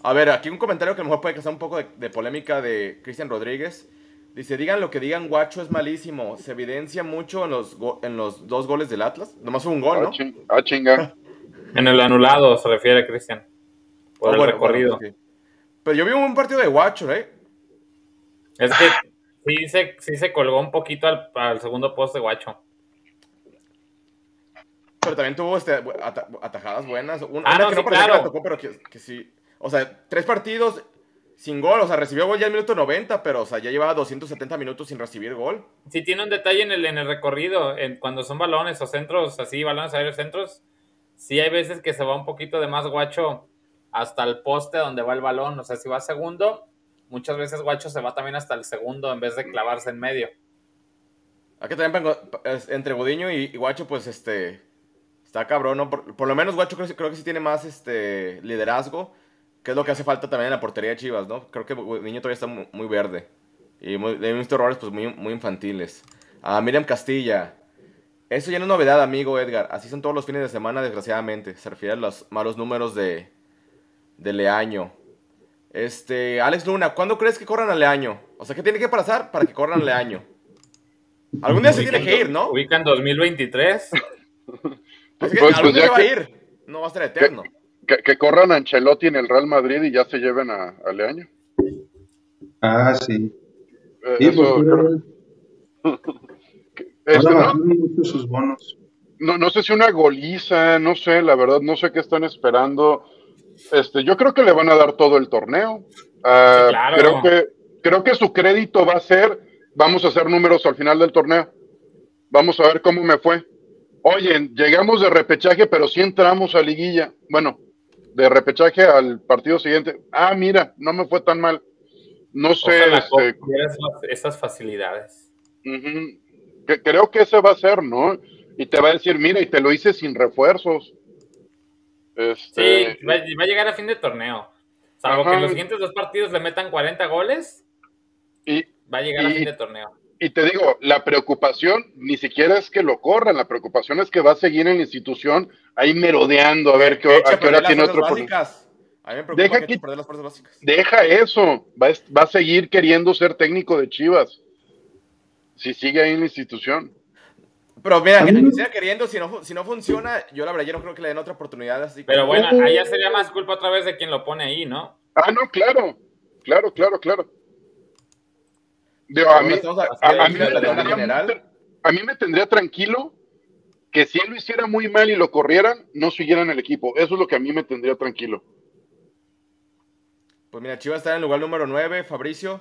A ver, aquí un comentario que a lo mejor puede causar un poco de, de polémica de Cristian Rodríguez. Dice, digan lo que digan, Guacho es malísimo. Se evidencia mucho en los, go- en los dos goles del Atlas. Nomás fue un gol, Ah, ¿no? ching- ah, chinga. En el anulado se refiere Cristian. Por Ah, el bueno, recorrido. bueno, sí. Pero yo vi un partido de Guacho, ¿eh? Es que sí se, sí se colgó un poquito al, al segundo poste, guacho. Pero también tuvo este, atajadas buenas. Ah, una no, que sí, no que claro. la tocó, pero que, que sí. O sea, tres partidos sin gol. O sea, recibió gol ya el minuto 90, pero o sea, ya llevaba 270 minutos sin recibir gol. Sí tiene un detalle en el, en el recorrido, en, cuando son balones o centros así, balones aéreos centros, sí hay veces que se va un poquito de más guacho hasta el poste donde va el balón. O sea, si va segundo, muchas veces guacho se va también hasta el segundo en vez de clavarse en medio. Aquí también entre Gudiño y, y Guacho, pues este. Está cabrón, ¿no? Por, por lo menos Guacho creo, creo que sí tiene más este liderazgo, que es lo que hace falta también en la portería de Chivas, ¿no? Creo que Gudiño todavía está muy, muy verde. Y muy, he visto errores pues muy, muy infantiles. A Miriam Castilla. Eso ya no es novedad, amigo Edgar. Así son todos los fines de semana, desgraciadamente. Se refiere a los malos números de, de Leaño. Este, Alex Luna, ¿cuándo crees que corran a Leaño? O sea, ¿qué tiene que pasar para que corran a Leaño? Algún día se tiene que ir, ¿no? Ubican 2023. Es que Pues, algún pues día ya se va a ir. No va a ser eterno. Que, que corran a Ancelotti en el Real Madrid y ya se lleven a, a Leaño. Ah, sí. Eh, Sí, eso creo- Este, ahora no, bajaron mucho sus bonos. no, no sé si una goliza, no sé, la verdad, no sé qué están esperando. Este, yo creo que le van a dar todo el torneo. Ah, Sí, claro. Creo que, creo que su crédito va a ser, vamos a hacer números al final del torneo. Vamos a ver cómo me fue. Oye, llegamos de repechaje, pero sí entramos a liguilla. Bueno, de repechaje al partido siguiente. Ah, mira, no me fue tan mal. No sé, este, esas, facilidades. Ujú. Que- creo que ese va a ser, ¿no? Y te va a decir, mira, y te lo hice sin refuerzos. Este, Sí, va, va a llegar a fin de torneo. Salvo Ajá. que en los siguientes dos partidos le metan 40 goles, y, va a llegar a fin de torneo. y te digo, la preocupación ni siquiera es que lo corran, la preocupación es que va a seguir en la institución ahí merodeando a ver qué, a qué hora tiene otro. A mí me preocupa Deja que que- perder las fuerzas básicas. Deja eso, va a, va a seguir queriendo ser técnico de Chivas. Si sigue ahí en la institución. Pero mira, que ni siquiera queriendo, si no, si no funciona, yo la verdad yo no creo que le den otra oportunidad así. Pero bueno, ahí ya sería más culpa otra vez de quien lo pone ahí, ¿no? Ah, no, claro, claro, claro, claro. Digo, mí, mí me tendría a mí me tendría tranquilo que si él lo hiciera muy mal y lo corrieran, no siguieran el equipo. Eso es lo que a mí me tendría tranquilo. Pues mira, Chivas está en el lugar número 9, Fabricio.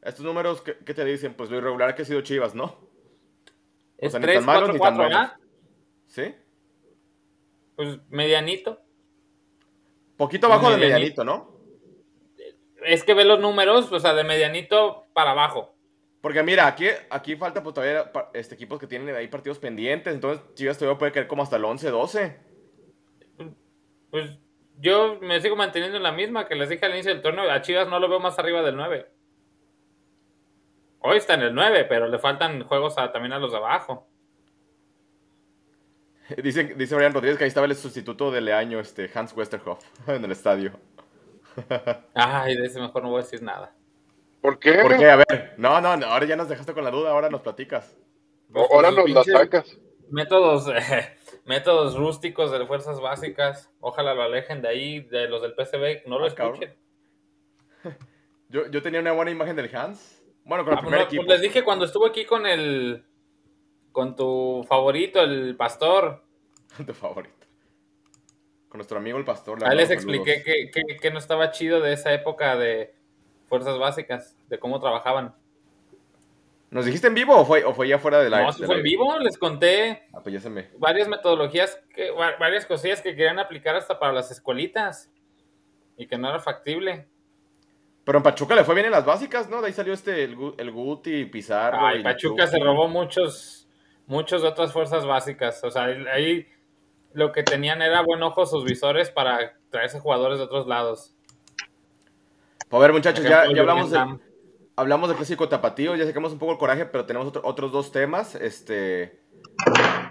Estos números, ¿qué, qué te dicen? Pues lo irregular que ha sido Chivas, ¿no? Es sea, ni 3, tan malos 4, ni tan 4, buenos. ¿verdad? ¿Sí? Pues medianito. Poquito abajo de medianito, ¿no? Es que ve los números, o sea, de medianito para abajo. Porque mira, aquí, aquí falta pues todavía este, equipos que tienen ahí partidos pendientes. Entonces Chivas todavía puede caer como hasta el 11, 12. Pues yo me sigo manteniendo en la misma que les dije al inicio del torneo. A Chivas no lo veo más arriba del 9. Hoy está en el 9, pero le faltan juegos a- también a los de abajo. Dice, dice Brian Rodríguez que ahí estaba el sustituto de Leaño, este, Hans Westerhoff, en el estadio. Ay, de ese mejor no voy a decir nada. ¿Por qué? ¿Por qué? A ver, no, no, no, ahora ya nos dejaste con la duda, ahora nos platicas. O- Ahora nos la sacas. Métodos, eh, métodos rústicos de fuerzas básicas. Ojalá lo alejen de ahí, de los del PCB. No lo Ah, escuchen. Yo, yo tenía una buena imagen del Hans. Bueno, con el Ah, pues primer no, equipo. pues les dije cuando estuvo aquí con el. Con tu favorito, el pastor. Tu favorito. Con nuestro amigo el pastor. Ahí les expliqué que- que no estaba chido de esa época de fuerzas básicas, de cómo trabajaban. ¿Nos dijiste en vivo o fue, o fue ya fuera del aire? No, si fue en vivo, les conté Ah, pues ya se me. varias metodologías, que, varias cosillas que querían aplicar hasta para las escuelitas y que no era factible. Pero en Pachuca le fue bien en las básicas, ¿no? De ahí salió este, el, el Guti, Pizarro. Ay, y Pachuca se robó muchos, muchos de otras fuerzas básicas. O sea, ahí lo que tenían era buen ojo sus visores para traerse jugadores de otros lados. Pues a ver, muchachos, ya, hablamos, de, hablamos del clásico tapatío, ya sacamos un poco el coraje, pero tenemos otro- otros dos temas. Este.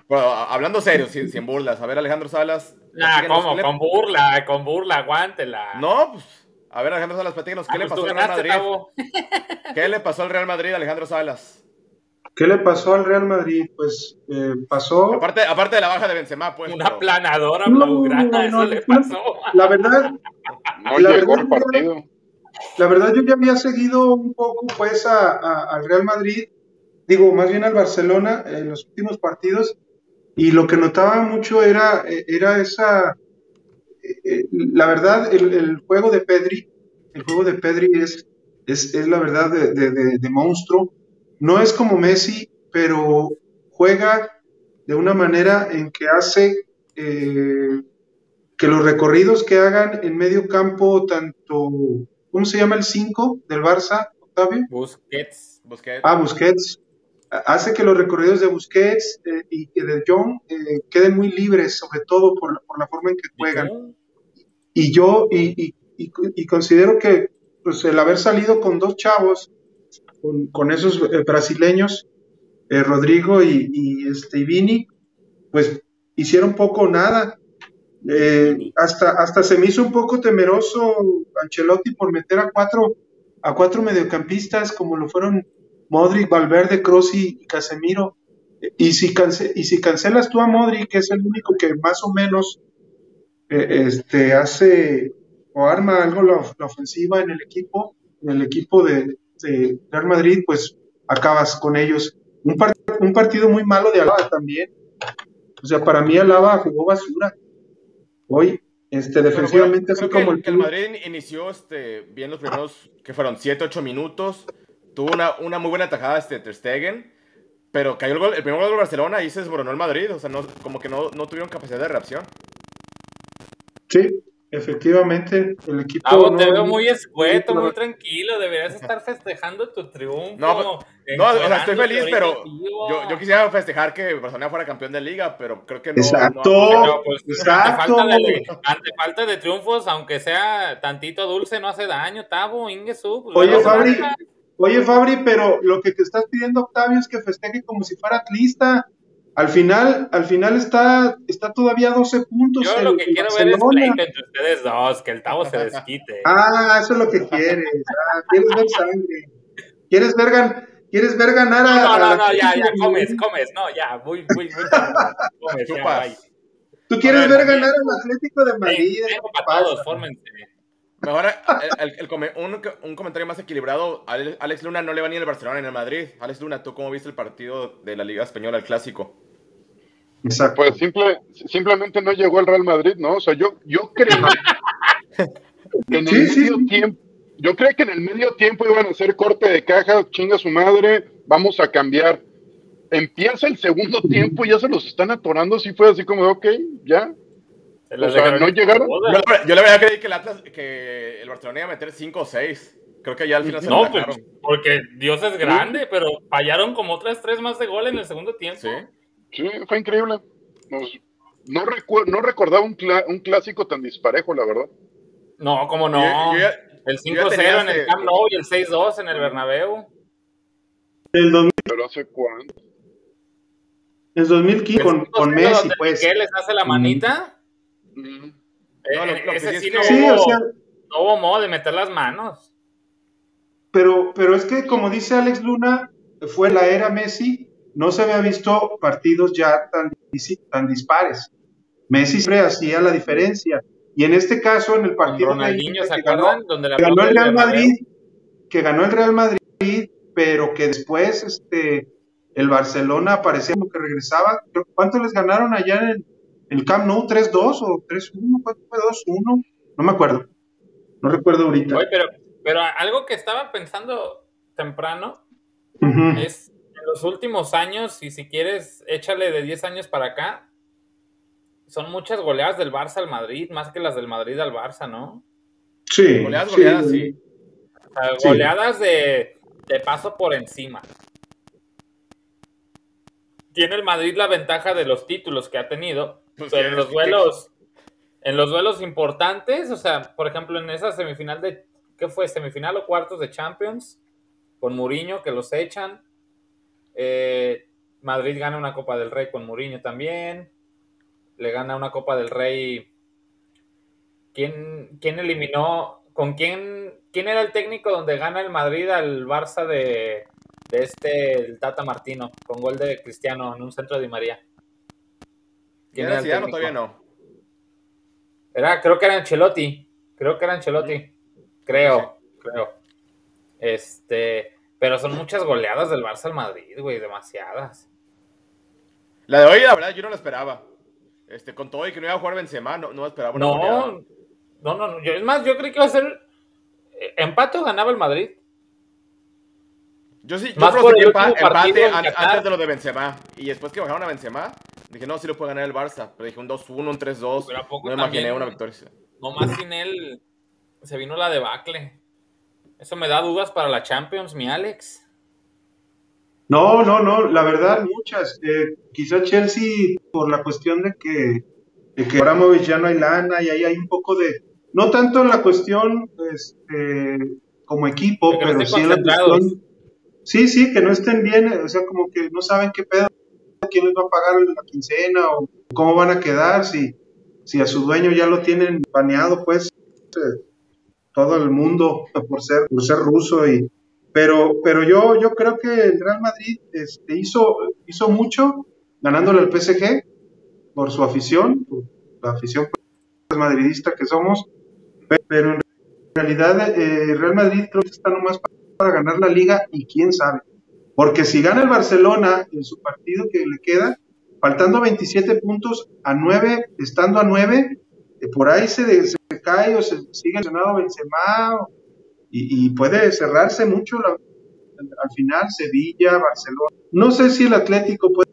Bueno, a- hablando serio, sin, sin burlas. A ver, Alejandro Salas. Nah, ¿cómo? ¿qué le- Con burla, con burla, aguántela. No, pues. A ver, Alejandro Salas, platícanos, ¿qué Ah, le pues pasó al Real Madrid? ¿Qué le pasó al Real Madrid, Alejandro Salas? ¿Qué le pasó al Real Madrid? Pues eh, pasó. Aparte, aparte de la baja de Benzema, pues. Una pero- planadora No, blaugrana, no, eso no, le pasó. La verdad, No La llegó verdad, el partido. La verdad yo ya había seguido un poco pues a- al Real Madrid, digo más bien al Barcelona en los últimos partidos y lo que notaba mucho era, eh, era esa, eh, eh, la verdad el, juego de Pedri, el juego de Pedri es, es, es la verdad de, de- monstruo, no es como Messi, pero juega de una manera en que hace que los recorridos que hagan en medio campo, tanto, ¿cómo se llama el 5 del Barça, Octavio? Busquets. Busquets. Ah, Busquets. Hace que los recorridos de Busquets eh, y de John eh, queden muy libres, sobre todo por, la- por la forma en que juegan. Y yo, y, y- y- y considero que pues, el haber salido con dos chavos, con, con esos eh, brasileños, eh, Rodrigo y, y, este, y Vini, pues hicieron poco o nada. Eh, hasta, hasta se me hizo un poco temeroso Ancelotti por meter a cuatro, a cuatro mediocampistas como lo fueron Modric, Valverde, Kroos y, Casemiro. Y si, cance- y si cancelas tú a Modric, que es el único que más o menos eh, este, hace o arma algo la, la ofensiva en el equipo, en el equipo de, de Real Madrid, pues acabas con ellos. Un, un partido muy malo de Alaba también. O sea, para mí Alaba jugó basura. Hoy, este, defensivamente, así que como el, el que el Madrid inició este, bien los primeros, que fueron 7, 8 minutos. Tuvo una, una muy buena tajada este Ter Stegen, pero cayó el, gol, el primer gol del Barcelona y se desmoronó el Madrid. O sea, no, como que no, no tuvieron capacidad de reacción. Sí, efectivamente, el equipo. Gabo, no- te veo muy escueto, muy tranquilo. Deberías estar festejando tu triunfo. No, No, o sea, estoy feliz, pero yo, yo quisiera festejar que Barcelona fuera campeón de liga, pero creo que no. Exacto. no- pues, Exacto. Ante, falta de, ante falta de triunfos, aunque sea tantito dulce, no hace daño, Tabo, Ingesu. pues, Oye, Fabri, oye, Fabri, pero lo que te estás pidiendo, Octavio, es que festeje como si fuera atlista. Al final, al final está, está todavía a 12 puntos. Yo el- lo que quiero ver es Barcelona. pleito entre ustedes dos, que el Tavo se desquite. Ah, eso es lo que quieres. Ah, quieres ver sangre. Quieres ver, gan- quieres ver ganar a. No, no, a- no, ya, ya, comes, comes, no, ya, muy, muy, muy. Comes, ya. Tú quieres A ver, ver ganar al Atlético de Madrid. Ven, ¿qué vengo para todos, fórmense. Mejor eh, el- el- el come- un, un comentario más equilibrado. Ale- Alex Luna no le va ni el Barcelona ni el Madrid. Alex Luna, ¿tú cómo viste el partido de la Liga Española, el clásico? Exacto. Pues simple, simplemente no llegó el Real Madrid, ¿no? O sea, yo, yo creo que en el sí, medio sí. tiempo, yo creo que en el medio tiempo iban a hacer corte de caja, chinga su madre, vamos a cambiar. Empieza el segundo tiempo y ya se los están atorando, así fue así como, ok, ya. O les sea, no llegaron. Yo, la- yo la verdad creí que el Atlas, que el Barcelona iba a meter 5 o 6. Creo que ya al final se No, lo pues, porque Dios es grande, pero fallaron como otras tres más de gol en el segundo tiempo. Sí. Sí, fue increíble. Nos- no, recu- no recordaba un, cla- un clásico tan disparejo, la verdad. No, como no. Yo- yo ya- el yo ya 5-0 tenía en el Camp Nou y el 6-2 en el Bernabéu. El, 2000 Pero hace cuánto. el 2015 El con, 5-0 con Messi, pues. Piqué les hace la manita. No, lo- lo que ese sí es sí que- no, Sí, hubo, o sea, no hubo modo de meter las manos. pero, pero es que, como dice Alex Luna, fue la era Messi, no se había visto partidos ya tan, tan dispares. Messi siempre hacía la diferencia. Y en este caso, en el partido Ronaldinho, ¿se que ganó, acuerdan? Donde la ganó el Real. Madrid, que ganó el Real Madrid, pero que después este, el Barcelona parecía como que regresaba. ¿Cuánto les ganaron allá en el, Camp Nou? ¿3-2 o 3-1? ¿Cuánto fue 2-1? No me acuerdo. No recuerdo ahorita. Oye, pero, pero algo que estaba pensando temprano Ujú. es en los últimos años, y si quieres, échale de 10 años para acá, son muchas goleadas del Barça al Madrid, más que las del Madrid al Barça, ¿no? Sí. Goleadas, goleadas, sí. O sea, Sí. goleadas de, de paso por encima. Tiene el Madrid la ventaja de los títulos que ha tenido, Pues pero en los duelos, en los duelos importantes, o sea, por ejemplo, en esa semifinal de, ¿qué fue? Semifinal o cuartos de Champions, con Mourinho, que los echan. Eh, Madrid gana una Copa del Rey con Mourinho también. Le gana una Copa del Rey. ¿Quién, quién eliminó? ¿Con quién? ¿Quién era el técnico donde gana el Madrid al Barça de, de este, el Tata Martino, con gol de Cristiano en un centro de Di María? ¿Ya ¿Quién era Zidane o todavía no? Era, creo que era Ancelotti. Creo que era Ancelotti. Creo, creo. Este, pero son muchas goleadas del Barça al Madrid, güey, demasiadas. La de hoy, la verdad, yo no la esperaba. Este, con todo y que no iba a jugar Benzema, no, no esperaba una goleada. No, no, no, no, yo, es más, yo creí que iba a ser eh, empate o ganaba el Madrid. Yo sí, yo Más por el empate antes de lo de Benzema. Y después que bajaron a Benzema, dije, no, sí lo puede ganar el Barça. Pero dije un 2-1, un 3-2. Pero ¿a poco No me imaginé también? una victoria. Nomás sin él se vino la debacle. Eso me da dudas para la Champions, mi Alex. No, no, no, la verdad, muchas. Eh, quizá Chelsea, por la cuestión de que, de que Abramovich ya no hay lana y ahí hay un poco de. No tanto en la cuestión este, como equipo, no pero sí en la cuestión. Sí, sí, que no estén bien, o sea, como que no saben qué pedo, quién les va a pagar la quincena o cómo van a quedar, si, si a su dueño ya lo tienen baneado, pues eh, todo el mundo por ser, por ser ruso y, pero, pero yo, yo creo que el Real Madrid este, hizo, hizo mucho ganándole al PSG por su afición, por la afición madridistas que somos, pe- pero en realidad eh, Real Madrid creo que está nomás pa- para ganar la liga y quién sabe. Porque si gana el Barcelona en su partido que le queda, faltando 27 puntos a 9, estando a 9, eh, por ahí se, se cae o se sigue lesionado Benzema o- y, y puede cerrarse mucho la- al final Sevilla, Barcelona. No sé si el Atlético puede.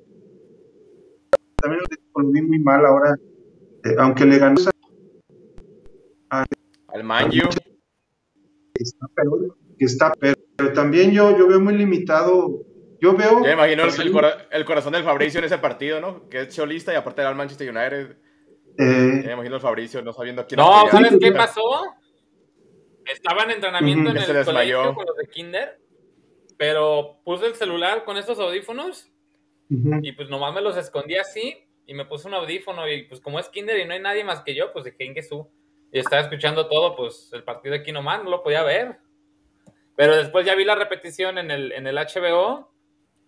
También el Atlético lo vi muy mal ahora, eh, aunque le ganó Al Manju. que está peor, que está pero, pero también yo, yo veo muy limitado. Yo veo. Me imagino el, el cora- el corazón del Fabricio en ese partido, ¿no? Que es cholista y aparte era al Manchester United. eh, me imagino el Fabricio no sabiendo a quién No. ¿sabes qué pasó? Estaba en entrenamiento Ujú. en Se el desmayó. colegio con los de Kinder, pero puse el celular con estos audífonos ujú. y pues nomás me los escondí así y me puse un audífono y pues como es Kinder y no hay nadie más que yo, pues dije que su y estaba escuchando todo, pues el partido aquí nomás, no lo podía ver. Pero después ya vi la repetición en el, en el HBO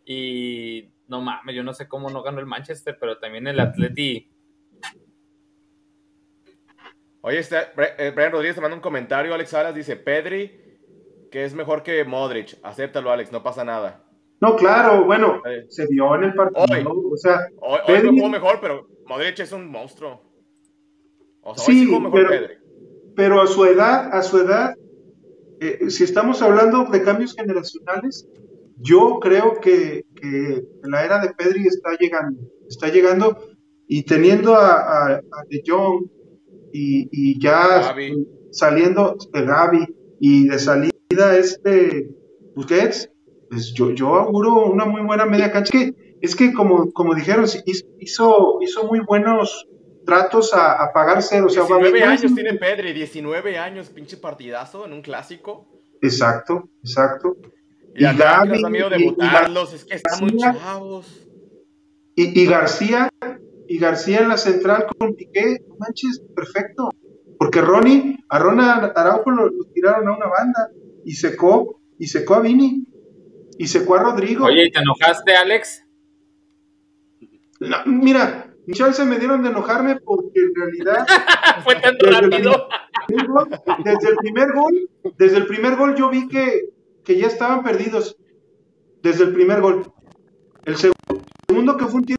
y no mames, yo no sé cómo no ganó el Manchester, pero también el Atleti. Oye, está, eh, Brian Rodríguez te manda un comentario. Alex Salas dice: Pedri, que es mejor que Modric. Acéptalo, Alex, no pasa nada. No, claro, bueno, Eh. se vio en el partido. Hoy. O sea, Hoy, hoy Pedri- no jugó mejor, pero Modric es un monstruo. O sea, hoy Sí, sí jugó mejor pero- Pedri. pero a su edad, a su edad, eh, si estamos hablando de cambios generacionales, yo creo que, que la era de Pedri está llegando, está llegando y teniendo a, a, a De Jong y, y ya Gavi. saliendo de Gaby y de salida este Busquets, pues yo, yo auguro una muy buena media cancha. Es que, es que como, como dijeron, hizo, hizo muy buenos tratos a, a pagar cero. O sea, 19 Aubameyang años es- tiene Pedri, 19 años, pinche partidazo en un clásico. Exacto, exacto. Y, Y da miedo es que están muy García. chavos. Y, y García, y García en la central con Piqué, no manches, perfecto. Porque Ronnie, a Rona Araujo lo, lo tiraron a una banda y secó, y secó a Vini, y secó a Rodrigo. Oye, ¿y te enojaste, Alex? No, mira, mis chances me dieron de enojarme porque en realidad Fue tan Desde el rápido. primer gol- desde el primer gol, desde el primer gol yo vi que, que ya estaban perdidos. Desde el primer gol. El seg- segundo que fue un tiro.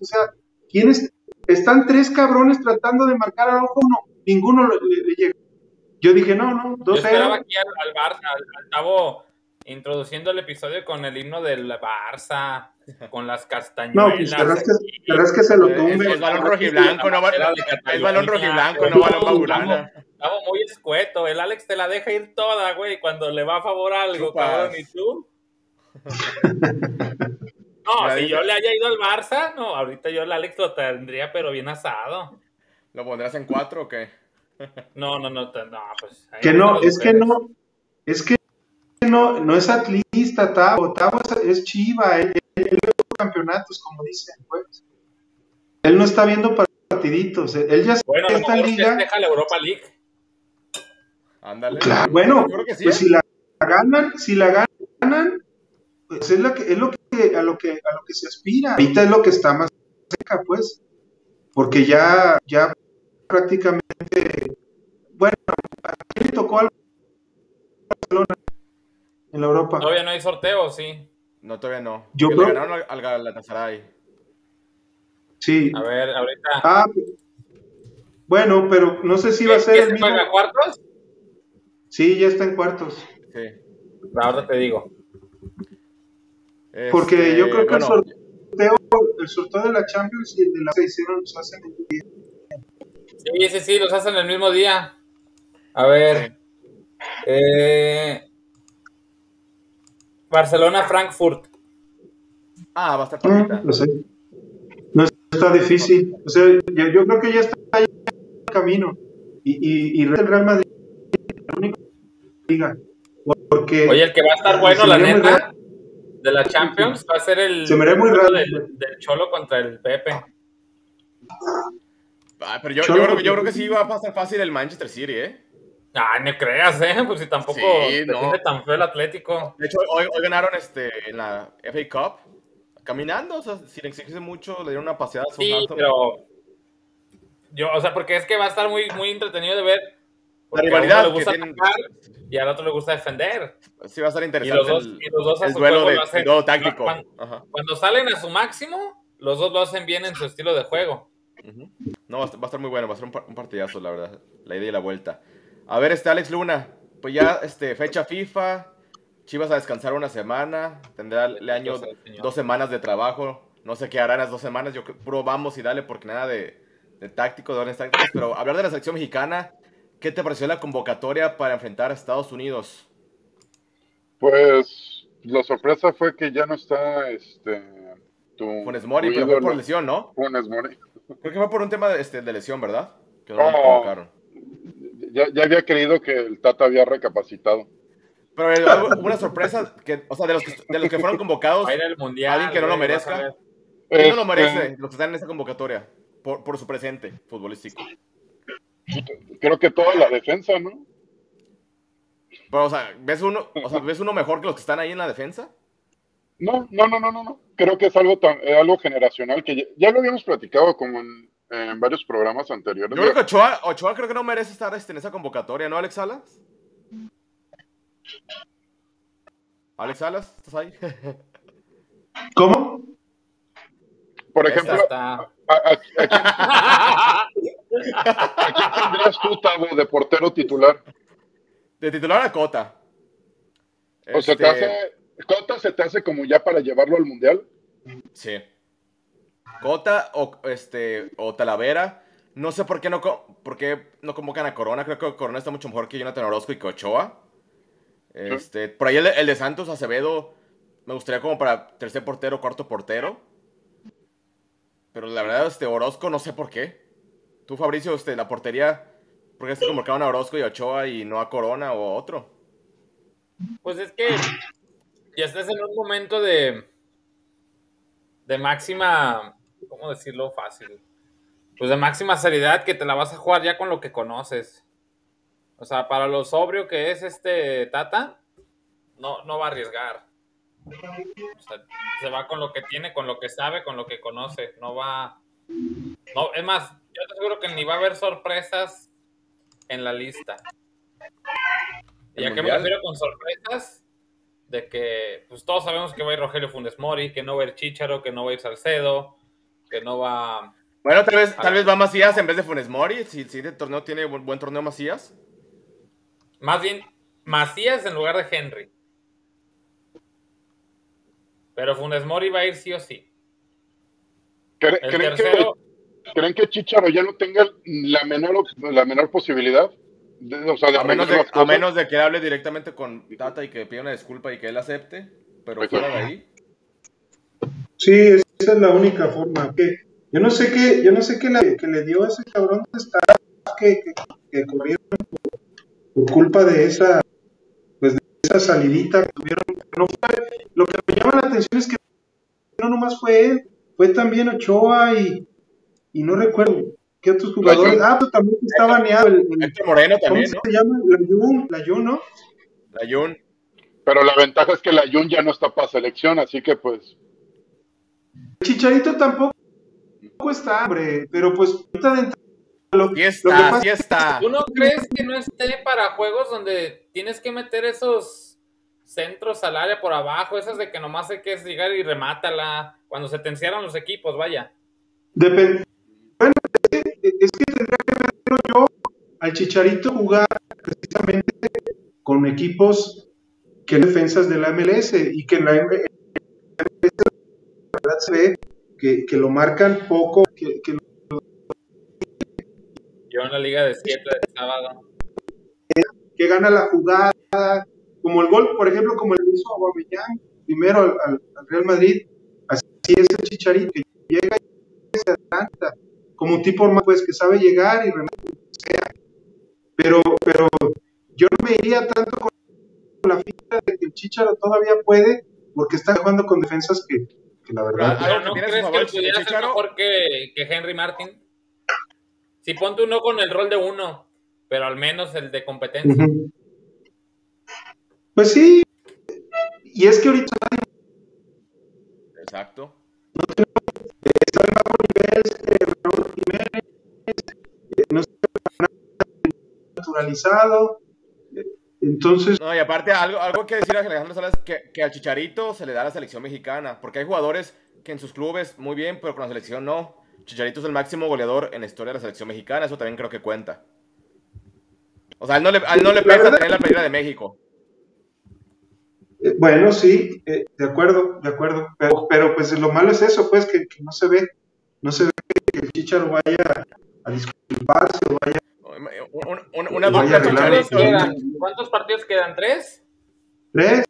O sea, ¿quiénes? Están tres cabrones tratando de marcar a ojo, no, ninguno le, le- le llega. Yo dije, no, no, Yo esperaba 2-0. aquí al, al Barça, al, al Tavo, introduciendo el episodio con el himno del Barça, con las No, castañuelas. pues querrás que, querrás que se lo tumbe. es balón rojiblanco, no balón, es balón rojiblanco, no balón. Estaba muy escueto. El Alex te la deja ir toda, güey, cuando le va a favor algo, Chupas. cabrón. ¿Y tú? No, si yo le haya ido al Barça, no, ahorita yo el Alex lo tendría, pero bien asado. ¿Lo pondrás en cuatro o qué? No, no, no, no, pues. Que no, las es que no, es que no, no es atlista, Tavo, Tavo es, es chiva, él, él, él ve campeonatos, como dicen, pues. Él no está viendo partiditos, él ya Bueno, mejor liga, deja la Europa League. Ándale. Claro, bueno, Yo creo que sí, pues ¿eh? si la ganan, si la ganan, pues es, la que, es lo que, a lo que, a lo que se aspira. Ahorita es lo que está más cerca, pues, porque ya, ya prácticamente, bueno, ¿a quién le tocó al Barcelona en la Europa? Todavía no hay sorteo, sí. No, todavía no. Yo creo- le ganaron al, al Galatasaray. Sí. A ver, ahorita. Ah, bueno, pero no sé si va a ser ¿Qué el se mismo. juega cuartos? Sí, ya está en cuartos. Sí. Ahora te digo. Porque Este, yo creo que el sorteo, el sorteo de la Champions y el de la se hicieron, se hacen el día. Sí, sí, sí, los hacen el mismo día. A ver. Eh, Barcelona-Frankfurt. Ah, va a estar Mm, partita. lo sé. No está difícil. O sea, yo, yo creo que ya está ahí en el camino. Y, y, y el Real Madrid la única liga. Porque Oye, el que va a estar bueno, la neta, de la Champions, va a ser el Se me muy raro. del, del Cholo contra el Pepe. Ah, pero yo, yo, creo, yo creo que sí va a pasar fácil el Manchester City, ¿eh? Ah, no creas, ¿eh? Pues si tampoco Sí, no. tan feo el Atlético. De hecho, hoy, hoy ganaron este, en la FA Cup caminando, o sea, sin exigirse mucho, le dieron una paseada a Sí, Southampton. pero Yo, o sea, porque es que va a estar muy, muy entretenido de ver. La a rivalidad uno le que gusta tienen. atacar y al otro le gusta defender. Sí, va a estar Y interesante los dos, el, y los dos a el su duelo de hacen. duelo táctico. Cuando, Ajá. cuando salen a su máximo, los dos lo hacen bien en su estilo de juego. No, va a estar- va a estar muy bueno, va a ser un, un partidazo, la verdad. La ida y la vuelta. A ver, este Alex Luna. Pues ya, este, fecha FIFA. Chivas a descansar una semana. Tendrá el año dos semanas de trabajo. No sé qué harán las dos semanas. Yo creo- puro vamos y dale, porque nada de, de táctico, de órdenes tácticas. Pero hablar de la selección mexicana. ¿Qué te pareció la convocatoria para enfrentar a Estados Unidos? Pues la sorpresa fue que ya no está este tu, Funes Mori, pero fue por lesión, ¿no? Funes Mori. Creo que fue por un tema de, este, de lesión, ¿verdad? Que no lo Oh. convocaron. Ya, ya había creído que el Tata había recapacitado. Pero algo- una sorpresa, que, o sea, de los que, de los que fueron convocados, al mundial. Alguien que no lo merezca. ¿quién no lo Este, merece? Los que están en esa convocatoria, por, por su presente futbolístico. Creo que toda la defensa, ¿no? Pero, o sea, ¿ves uno, o sea, ¿ves uno mejor que los que están ahí en la defensa? No, no, no, no, no, no. Creo que es algo tan, eh, algo generacional que ya, ya lo habíamos platicado como en, en varios programas anteriores. Yo creo que Ochoa, Ochoa creo que no merece estar este, en esa convocatoria, ¿no, Alex Salas? Alex Salas, ¿estás ahí? ¿Cómo? Por ejemplo, Está- a, a- a quién- a quién tendrías tú, Tavo, de portero titular? De titular a Cota. O sea, te Este, hace, Cota se te hace como ya para llevarlo al mundial. Sí. Cota o, este, o Talavera. No sé por qué no, co- por qué no convocan a Corona. Creo que Corona está mucho mejor que Jonathan Orozco y que Ochoa. Este, por ahí el, el de Santos Acevedo me gustaría como para tercer portero, cuarto portero. Pero la verdad, este Orozco no sé por qué. Tú, Fabricio, este, la portería, ¿por qué se convocaron a Orozco y a Ochoa y no a Corona o a otro? Pues es que ya estás en un momento de, de máxima, ¿cómo decirlo fácil? Pues de máxima seriedad que te la vas a jugar ya con lo que conoces. O sea, para lo sobrio que es este Tata, no, no va a arriesgar. O sea, se va con lo que tiene, con lo que sabe, con lo que conoce. No va. No, es más, yo te aseguro que ni va a haber sorpresas en la lista. ¿Y ¿El a qué me refiero con sorpresas? De que, pues todos sabemos que va a ir Rogelio Funes Mori, que no va a ir Chicharo, que no va a ir Salcedo, que no va. Bueno, tal vez, tal vez va Macías en vez de Funes Mori. Si, si el torneo tiene buen, buen torneo Macías. Más bien, Macías en lugar de Henry. Pero Funes Mori va a ir sí o sí. ¿Cre- El ¿Creen, tercero, que, ¿Creen que Chicharo ya no tenga la menor, la menor posibilidad? De- o sea, de A menos, de, a menos de que hable directamente con Tata y que pida una disculpa y que él acepte. Pero Exacto. fuera de ahí. Sí, esa es la única forma. Que, yo no sé qué, yo no sé qué le, que le dio a ese cabrón de staff que, que, que corrieron por, por culpa de esa, pues de esa salidita que tuvieron. No fue- lo que me llama la atención es que no nomás fue él, fue también Ochoa y, y no recuerdo qué otros jugadores. Ah, pues también está baneado el, el- Héctor Moreno ¿cómo también, se ¿no? llama? La Jun, la Jun, ¿no? La Jun. Pero la ventaja es que la Jun ya no está para selección, así que pues Chicharito tampoco está, hombre, pero pues ahorita de entrada, lo, Sí lo que está, pasa sí está. ¿tú no crees que no esté para juegos donde tienes que meter esos centros al área por abajo, esas de que nomás hay que es llegar y remátala, cuando se te encierran los equipos, vaya? Depen- bueno, es que, es que tendría que meterlo yo al Chicharito jugar precisamente con equipos que defensas de la MLS y que en la MLS la verdad se ve que, que lo marcan poco, que, que Yo en la liga de 7 de sábado. que gana la jugada, como el gol, por ejemplo, como el hizo Aubameyang primero al, al- al Real Madrid, así es el Chicharito, que llega y se adelanta, como un tipo más pues que sabe llegar y que sea. Pero, pero yo no me iría tanto con la fila de que el Chicharo todavía puede, porque está jugando con defensas que, que la verdad. ¿no crees que pudiera hacer claro? mejor que, que, Henry Martin? Si pon tú no con el rol de uno, pero al menos el de competencia. Pues sí. Y es que ahorita. Exacto. No tenemos. Está bajo nivel, este, Raúl Jiménez. No está naturalizado. Entonces, No, y aparte, algo, algo que decir a Alejandro Salas, que, que al Chicharito se le da la selección mexicana, porque hay jugadores que en sus clubes muy bien, pero con la selección no. Chicharito es el máximo goleador en la historia de la selección mexicana, eso también creo que cuenta. O sea, a él no le, a él no le pesa tener la playera de México. eh, bueno, sí, eh, de acuerdo, de acuerdo. Pero, pero, pues lo malo es eso, pues que, que no se ve, no se ve que el Chicharo vaya a disculparse o vaya Un- un- un- una dupla arreglar ¿Cuántos, partidos quedan? ¿Tres? tres.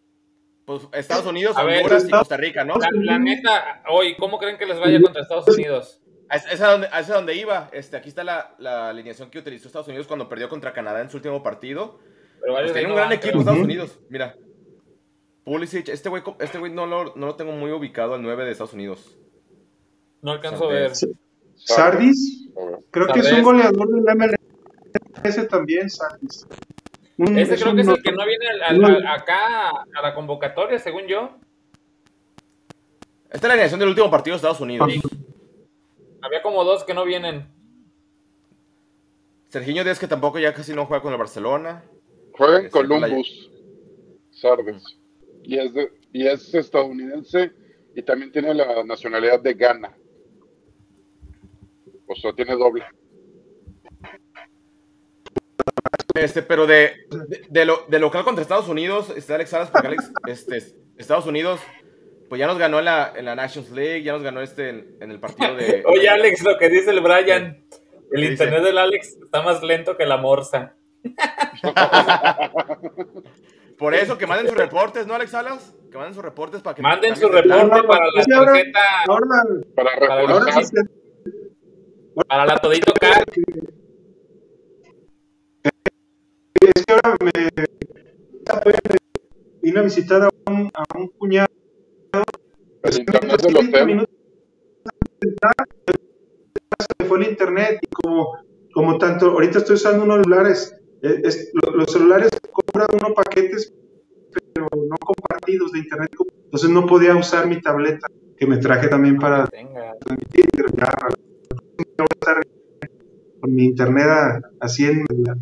Pues Estados Unidos, A ver, Honduras y Costa Rica, ¿no? La, la neta, hoy, ¿cómo creen que les vaya contra Estados Unidos? Es, es a donde, es a donde iba. Este, aquí está la, la alineación que utilizó Estados Unidos cuando perdió contra Canadá en su último partido. Pero Pues tiene un gran van, equipo. Estados. Unidos. Mira. Pulisic, este güey este güey no, lo, no lo tengo muy ubicado al 9 de Estados Unidos. No alcanzo a ver. Sardis, creo que es un goleador del MLS también, Sardis. Un- Ese es creo que es el que no viene al- al- no- al- acá a la convocatoria, según yo. Esta es la alineación del último partido de Estados Unidos. Había como dos que no vienen. Serginho Díaz que tampoco ya casi no juega con el Barcelona. Juega en Ese con la- Columbus, Sardes. Y es, de- y es estadounidense y también tiene la nacionalidad de Ghana. O sea, tiene doble. Este, pero de, de, de lo- de local contra Estados Unidos está Alex Salas porque Alex, este, Estados Unidos pues ya nos ganó en la, en la Nations League, ya nos ganó este en, en el partido de... Oye, Alex, lo que dice el Brian. El ¿Qué internet dice? del Alex está más lento que la morsa. Por eso que manden sus reportes, ¿no, Alex Salas? Que manden sus reportes para que... Manden su reporte para la tarjeta, Ahora, Para Para para la Todito Car. Es que ahora me vine a visitar a un, a un cuñado. El internet del 30 hotel. minutos se fue el internet y como, como tanto, ahorita estoy usando unos celulares, eh, es- lo- los celulares cobran unos paquetes, pero no compartidos de internet, entonces no podía usar mi tableta que me traje también para transmitir, a con mi internet a- así en la-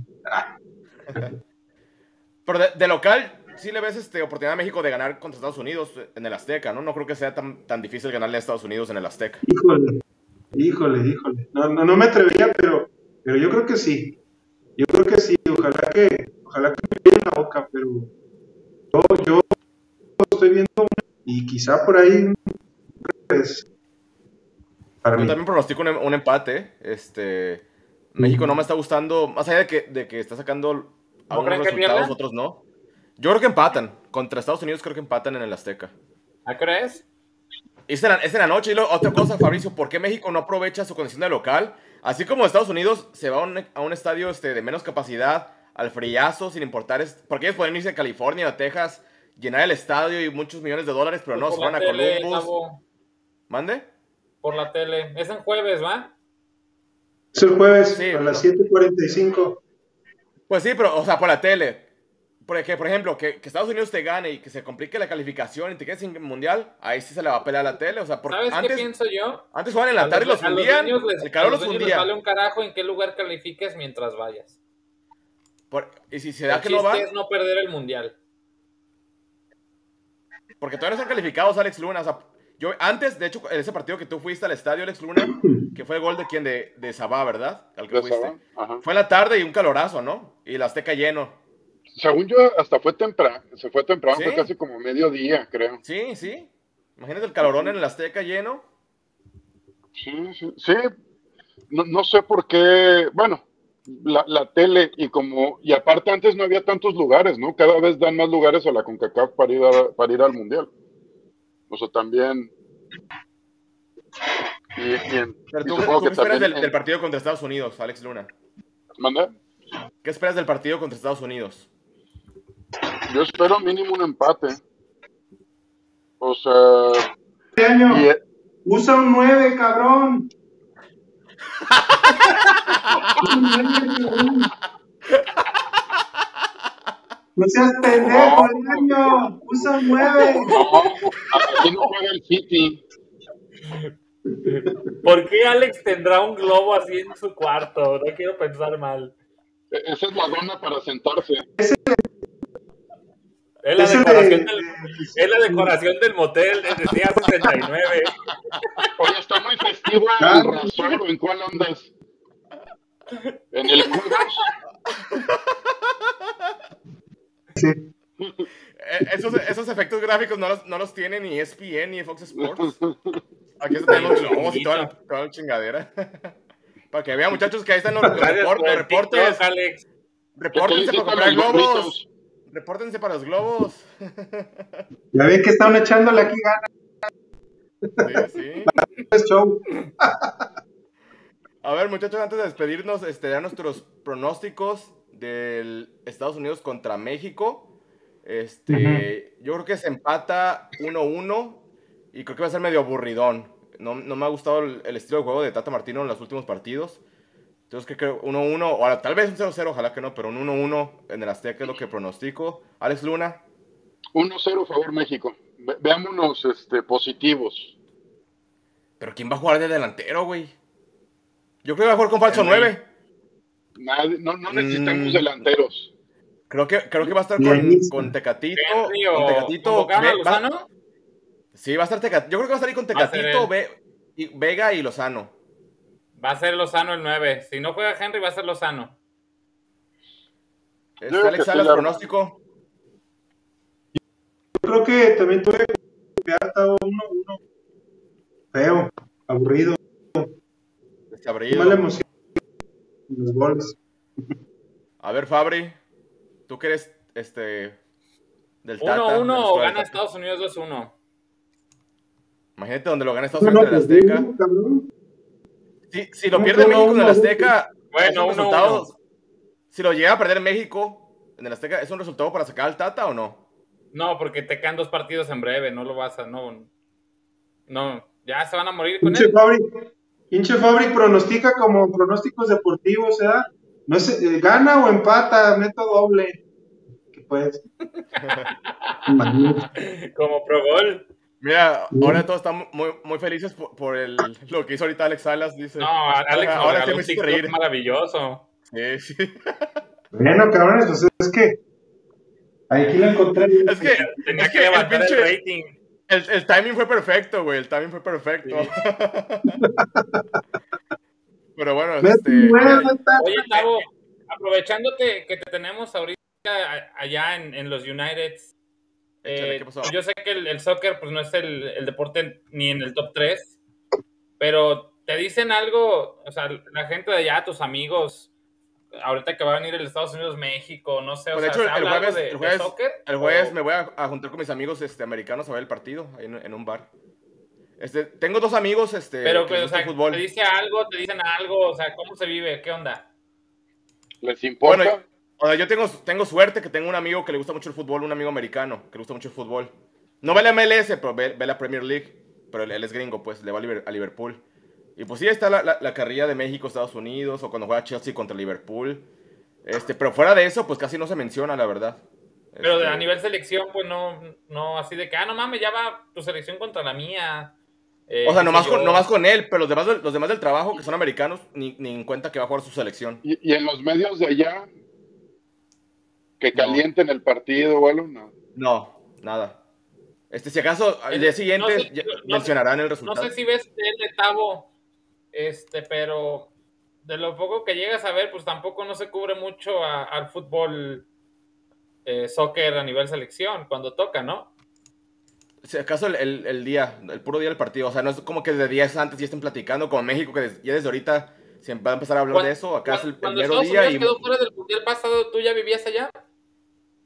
Pero de, de local, sí le ves este, oportunidad a México de ganar contra Estados Unidos en el Azteca, ¿no? No creo que sea tan, tan difícil ganarle a Estados Unidos en el Azteca. Híjole, híjole, híjole. No, no, no me atrevería, pero, pero yo creo que sí. Yo creo que sí. Ojalá que, ojalá que me llene la boca, pero yo, yo estoy viendo y quizá por ahí pues, para Yo mí. también pronostico un, un empate. Este, México no me está gustando, más allá de que, de que está sacando a ¿No unos creen que resultados, otros no. Yo creo que empatan. Contra Estados Unidos creo que empatan en el Azteca. ¿A qué hora es? En la, es en la noche. Y luego, otra cosa, Fabricio, ¿por qué México no aprovecha su condición de local? Así como Estados Unidos se va a un, a un estadio este, de menos capacidad, al friazo, sin importar. es- porque ellos pueden irse a California, a Texas, llenar el estadio y muchos millones de dólares, pero no, se van a tele, Columbus. ¿Mande? por la tele. Es en jueves, ¿va? Es el jueves Sí, a las bueno. 7:45. Pues sí, pero, o sea, por la tele. Porque, por ejemplo, que, que Estados Unidos te gane y que se complique la calificación y te quedes sin mundial, ahí sí se le va a pelear la tele. O sea, porque ¿Sabes qué pienso yo? antes jugaban en la A tarde y los fundían. les- el calor los les fundía. vale un carajo en qué lugar califiques mientras vayas. Por- y si se El da que no va, es no perder el mundial. porque todavía no están calificados Alex Luna. O sea, yo antes, de hecho, en ese partido que tú fuiste al estadio, Alex Luna, que fue el gol de quién, de, de Sabá, ¿verdad? Al que ¿Ya fuiste. Fue en la tarde y un calorazo, ¿no? Y el Azteca lleno. Según yo, hasta fue temprano. Se fue temprano, ¿Sí? fue casi como mediodía, creo. Sí, sí. Imagínate el calorón en el Azteca lleno. Sí, sí, sí. No, no sé por qué, bueno, la, la tele y como, y aparte antes no había tantos lugares, ¿no? Cada vez dan más lugares a la CONCACAF para ir, a- para ir al Mundial. O sea, también... Y, y en- Pero y tú, supongo tú que qué esperas también del, en- del partido contra Estados Unidos, Alex Luna? ¿Manda? ¿Qué esperas del partido contra Estados Unidos? Yo espero mínimo un empate. O sea, Este año, y, eh, usa un 9, cabrón. Usa un 9, cabrón. No seas pendejo, año. Usa un 9. no, juega el City. ¿Por qué Alex tendrá un globo así en su cuarto? No quiero pensar mal. E- Esa es la dona para sentarse. Es la, decoración de- del, es la decoración del motel desde el día 69. Oye, está muy festivo el rasero. ¿En cuál andas? ¿En el Cubos? Sí. Eh, Esos, esos efectos gráficos no los, no los tiene ni ESPN ni Fox Sports. Aquí tenemos globos y toda la, toda la chingadera. Para que vean, muchachos, que ahí están los, los Gracias report- por los el TikTok, reportes. Alex. Repórtense para comprar los globos. Repórtense para los globos. Ya ven que estaban echándole aquí ganas Sí, sí. show. A ver, muchachos, antes de despedirnos, este, dar nuestros pronósticos del Estados Unidos contra México. Este, yo creo que se empata 1-1 y creo que va a ser medio aburridón. No, no me ha gustado el, el estilo de juego de Tata Martino en los últimos partidos. Entonces creo que 1-1, o tal vez un 0-0, ojalá que no, pero un 1-1 en el Azteca es lo que pronostico. Alex Luna, 1-0 favor México. Ve- veámonos este, positivos. pero ¿quién va a jugar de delantero, güey? Yo creo que va a jugar con falso Henry. 9. Nadie- no, no necesitamos Mm. delanteros. Creo que, creo que va a estar con, con Tecatito. Con Tecatito. ¿convocaron a Ve- va- Lozano? sí, va a estar Tecatito. Yo creo que va a estar ahí con Va a ser Tecatito. Ve- y- Vega y Lozano. Va a ser Lozano el 9. Si no juega Henry, va a ser Lozano. Alex Salas, la- pronóstico. Yo creo que también tuve que uno, uno. Feo, aburrido, Desabrido. mala emoción. Los goles. A ver, Fabri, tú que eres este, del Tata. de la 1-1 o escuela gana. Estados Unidos 2-1. Imagínate donde lo gana Estados Unidos no, en el pues, Azteca. Si, si lo No, pierde México en el Azteca, Bueno, es un 1-1. resultado- Si lo llega a perder México en el Azteca, ¿es un resultado para sacar al Tata o no? No, porque te quedan dos partidos en breve. No lo vas a. No. No. Ya se van a morir con Pinche él. Pinche Fabri pronostica como pronósticos deportivos, ¿eh? No es, eh, gana o empata, meto doble. Que pues. Imagínate. Como pro gol. Mira, ahora todos estamos muy, muy felices por, por el, lo que hizo ahorita Alex Salas, dice. No, Alex ahora regaló sí me reír. maravilloso. Sí, sí. bueno, cabrones, pues es que. Aquí lo encontré. Es que, Tenía es que que el, levantar el, pinche- rating. El, el timing fue perfecto, güey. El timing fue perfecto. Pero bueno, Mete este. Oye, Tavo, aprovechándote que te tenemos ahorita allá en, en los United, eh, yo sé que el, el soccer pues no es el, el deporte ni en el top 3, pero te dicen algo, o sea, la gente de allá, tus amigos, ahorita que va a venir el Estados Unidos, México, no sé, o de sea, hecho, ¿se el jueves- de, el de jueves- soccer? El jueves ¿O- me voy a, a juntar con mis amigos este, americanos a ver el partido en, en un bar. Este, tengo dos amigos este, Pero, que pues, o sea, fútbol. te dice algo, te dicen algo, o sea, ¿cómo se vive? ¿Qué onda? ¿Les importa? Bueno, O sea, yo tengo, tengo suerte que tengo un amigo que le gusta mucho el fútbol, un amigo americano que le gusta mucho el fútbol. No ve la MLS, pero ve, ve la Premier League. Pero él, él es gringo, pues, le va a, Liber- a Liverpool. Y pues sí, está la, la, la carrilla de México, Estados Unidos, o cuando juega Chelsea contra Liverpool. Este, pero fuera de eso, pues casi no se menciona, la verdad. Pero de- Este, a nivel selección, pues no, no así de que, ah, no mames, ya va tu selección contra la mía. Eh, O sea, qué nomás sé con, yo. nomás con él, pero los demás, del- los demás del trabajo, que son americanos, ni, ni en cuenta que va a jugar su selección. ¿Y, y en los medios de allá? ¿Que No. calienten el partido o algo? No. No, nada. Este, si acaso, al El- día siguiente no sé- ya no sé- mencionarán el No resultado. sé si ves el de Tavo, este, pero de lo poco que llegas a ver, pues tampoco no se cubre mucho a- al fútbol eh, soccer a nivel selección cuando toca, ¿no? Si acaso el, el- el día, el puro día del partido, o sea, no es como que de días antes ya estén platicando, como México, que des- ya desde ahorita se va a empezar a hablar de eso, acá es el, el Cuando mero Estados día Unidos y... quedó fuera del mundial pasado, ¿tú ya vivías allá?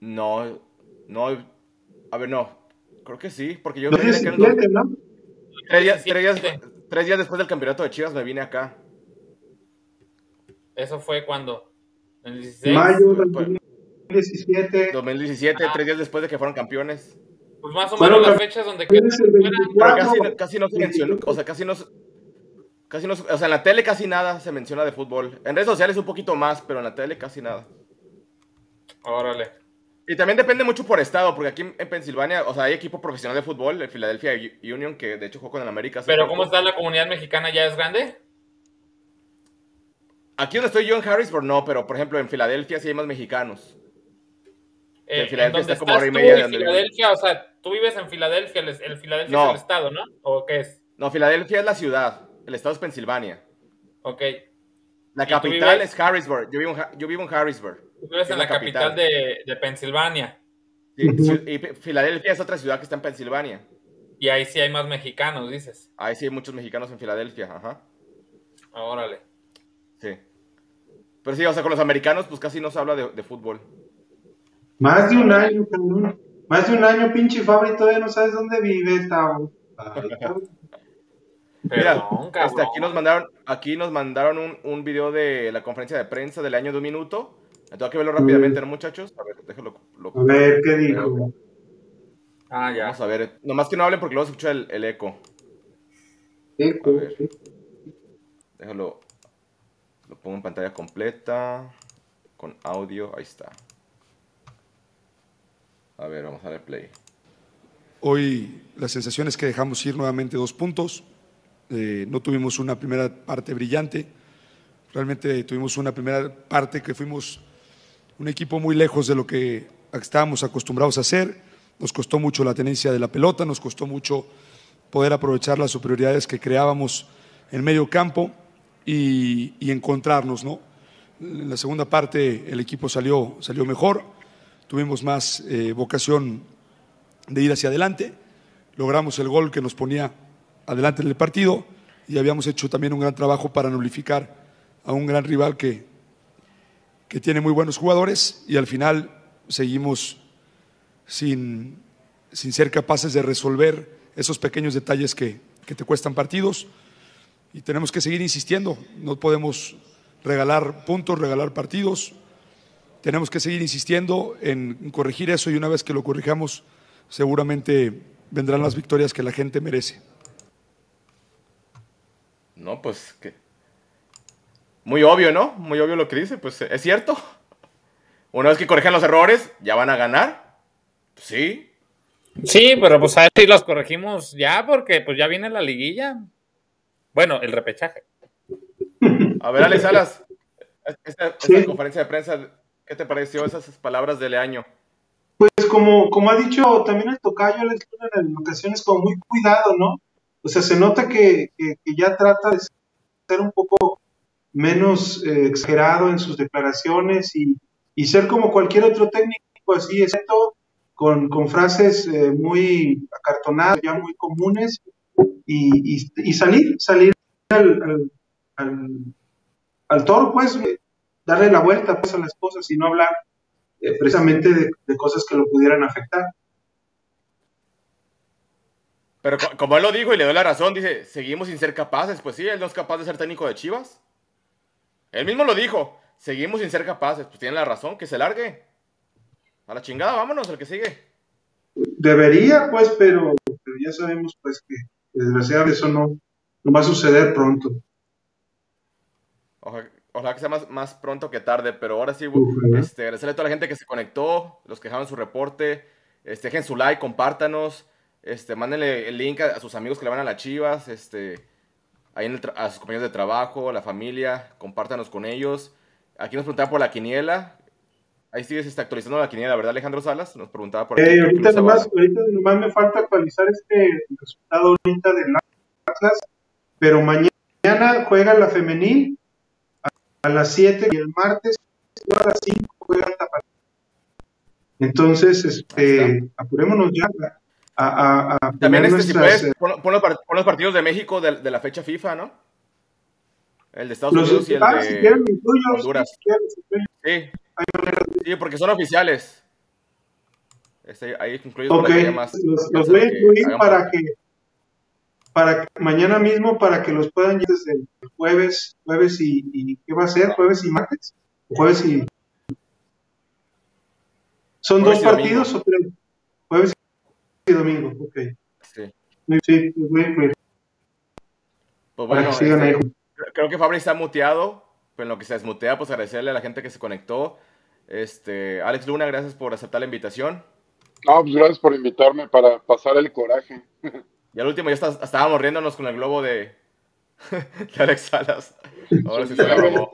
No, no, a ver, no, creo que sí, porque yo el 17, ¿no? tres días, tres, días, 17. Tres días después del campeonato de Chivas me vine acá. Eso fue cuando, en el 16. Mayo del pues- 2017. 2017, Ah. tres días después de que fueron campeones. Pues más o menos las fechas donde quedaron el fuera. Pero 24. casi, no- casi no se mencionó, o sea, casi no, se- casi no, se- o sea, en la tele casi nada se menciona de fútbol. En redes sociales un poquito más, pero en la tele casi nada. Órale. Y también depende mucho por estado, porque aquí en en Pensilvania, o sea, hay equipo profesional de fútbol, el Philadelphia Union, que de hecho jugó con el América. Pero. ¿cómo está la comunidad mexicana? ¿Ya es grande? Aquí donde estoy yo en Harrisburg, no, pero por ejemplo en Filadelfia sí hay más mexicanos. Eh, en Filadelfia ¿en dónde está como hora y media de en donde Filadelfia, o sea, tú vives en Filadelfia, el, el Filadelfia No. es el estado, ¿no? ¿O qué es? No, Filadelfia es la ciudad, el estado es Pensilvania. Ok. La ¿Y tú capital es Harrisburg. Yo vivo en, yo vivo en Harrisburg. Tú vives Es en la la capital, capital. de, de Pensilvania. Sí, y Filadelfia es otra ciudad que está en Pensilvania. Y ahí sí hay más mexicanos, dices. Ahí sí hay muchos mexicanos en Filadelfia, ajá. Ah, Órale. Sí. Pero sí, o sea, con los americanos pues casi no se habla de, de fútbol. Más de un año, cabrón. Más de un año, pinche Fabri, todavía no sabes dónde vive, cabrón. Mira, este, aquí nos mandaron, aquí nos mandaron un, un video de la conferencia de prensa del año de un minuto. Me tengo que verlo rápidamente, ¿no, muchachos? A ver, déjalo. lo- A ver, ¿qué dijo? Ah, ya. Vamos a ver. Nomás que no hablen porque luego se escucha el, el eco. ¿Qué? A ver. Déjalo. Lo pongo en pantalla completa. Con audio. Ahí está. A ver, vamos a darle play. Hoy la sensación es que dejamos ir nuevamente dos puntos. Eh, no tuvimos una primera parte brillante. Realmente tuvimos una primera parte que fuimos un equipo muy lejos de lo que estábamos acostumbrados a hacer. Nos costó mucho la tenencia de la pelota, nos costó mucho poder aprovechar las superioridades que creábamos en medio campo y, y encontrarnos, ¿no? En la segunda parte el equipo salió, salió mejor, tuvimos más eh, vocación de ir hacia adelante, logramos el gol que nos ponía adelante en el partido y habíamos hecho también un gran trabajo para nulificar a un gran rival que, que tiene muy buenos jugadores y al final seguimos sin, sin ser capaces de resolver esos pequeños detalles que, que te cuestan partidos y tenemos que seguir insistiendo, no podemos regalar puntos, regalar partidos, tenemos que seguir insistiendo en corregir eso y una vez que lo corrijamos seguramente vendrán las victorias que la gente merece. No, pues que. Muy obvio, ¿no? Muy obvio lo que dice. Pues es cierto. Una vez que corrijan los errores, ya van a ganar. Pues, sí. Sí, pero pues a ver si los corregimos ya, porque pues ya viene la liguilla. Bueno, el repechaje. A ver, Alex Salas. Esta, esta Sí. conferencia de prensa, ¿qué te pareció esas palabras del año? Pues como, como ha dicho también el tocayo Alex Luna en ocasiones como muy cuidado, ¿no? O sea, se nota que, que- que ya trata de ser un poco menos eh, exagerado en sus declaraciones y, y ser como cualquier otro técnico así, excepto con, con frases eh, muy acartonadas, ya muy comunes, y, y- salir, salir al, al, al, toro, pues, darle la vuelta pues, a las cosas y no hablar eh, precisamente de, de cosas que lo pudieran afectar. Pero co- como él lo dijo y le doy la razón, dice, seguimos sin ser capaces. Pues sí, él no es capaz de ser técnico de Chivas. Él mismo lo dijo, seguimos sin ser capaces. Pues tiene la razón, que se largue. A la chingada, vámonos, el que sigue. Debería, pues, pero, pero ya sabemos, pues, que desgraciadamente eso no, no va a suceder pronto. Ojalá, ojalá que sea más, más pronto que tarde, pero ahora sí, Ojalá. este, agradecerle a toda la gente que se conectó, los que dejaron su reporte, este, dejen su like, compártanos, este, mándenle el link a, a sus amigos que le van a las chivas, este, ahí en el a sus compañeros de trabajo, la familia, compártanos con ellos. Aquí nos preguntaba por la quiniela, ahí sigues este, actualizando la quiniela, ¿verdad Alejandro Salas? Nos preguntaba por. Eh, ahorita, nomás, ahorita nomás me falta actualizar este resultado ahorita del Atlas, pero mañana juega la femenil a, a las 7 y el martes a las 5 juega el Tapatío. Entonces, este, apurémonos ya a, a, a También este, si nuestras, puedes, pon, pon los, pon los partidos de México de, de la fecha FIFA, ¿no? El de Estados los, Unidos y el ah, si de quieren, tuyos, Honduras. si quieren, si quieren. Sí. Sí, porque son oficiales. Este, ahí incluidos Ok, para que haya más los, voy a incluir para que, para que mañana mismo, para que los puedan desde el jueves, jueves y, y ¿qué va a ser? ¿Jueves y martes? Jueves y... ¿Son Jueves dos y partidos o tres? Y domingo, ok. Sí. Sí, voy a incluir Pues bueno, este, ahí. creo- creo que Fabri está muteado, pero en lo que se desmutea, pues agradecerle a la gente que se conectó. Este, Alex Luna, gracias por aceptar la invitación. No, pues gracias por invitarme para pasar el coraje. Y al último ya está- estábamos riéndonos con el globo de, de Alex Salas. Ahora sí se la robó.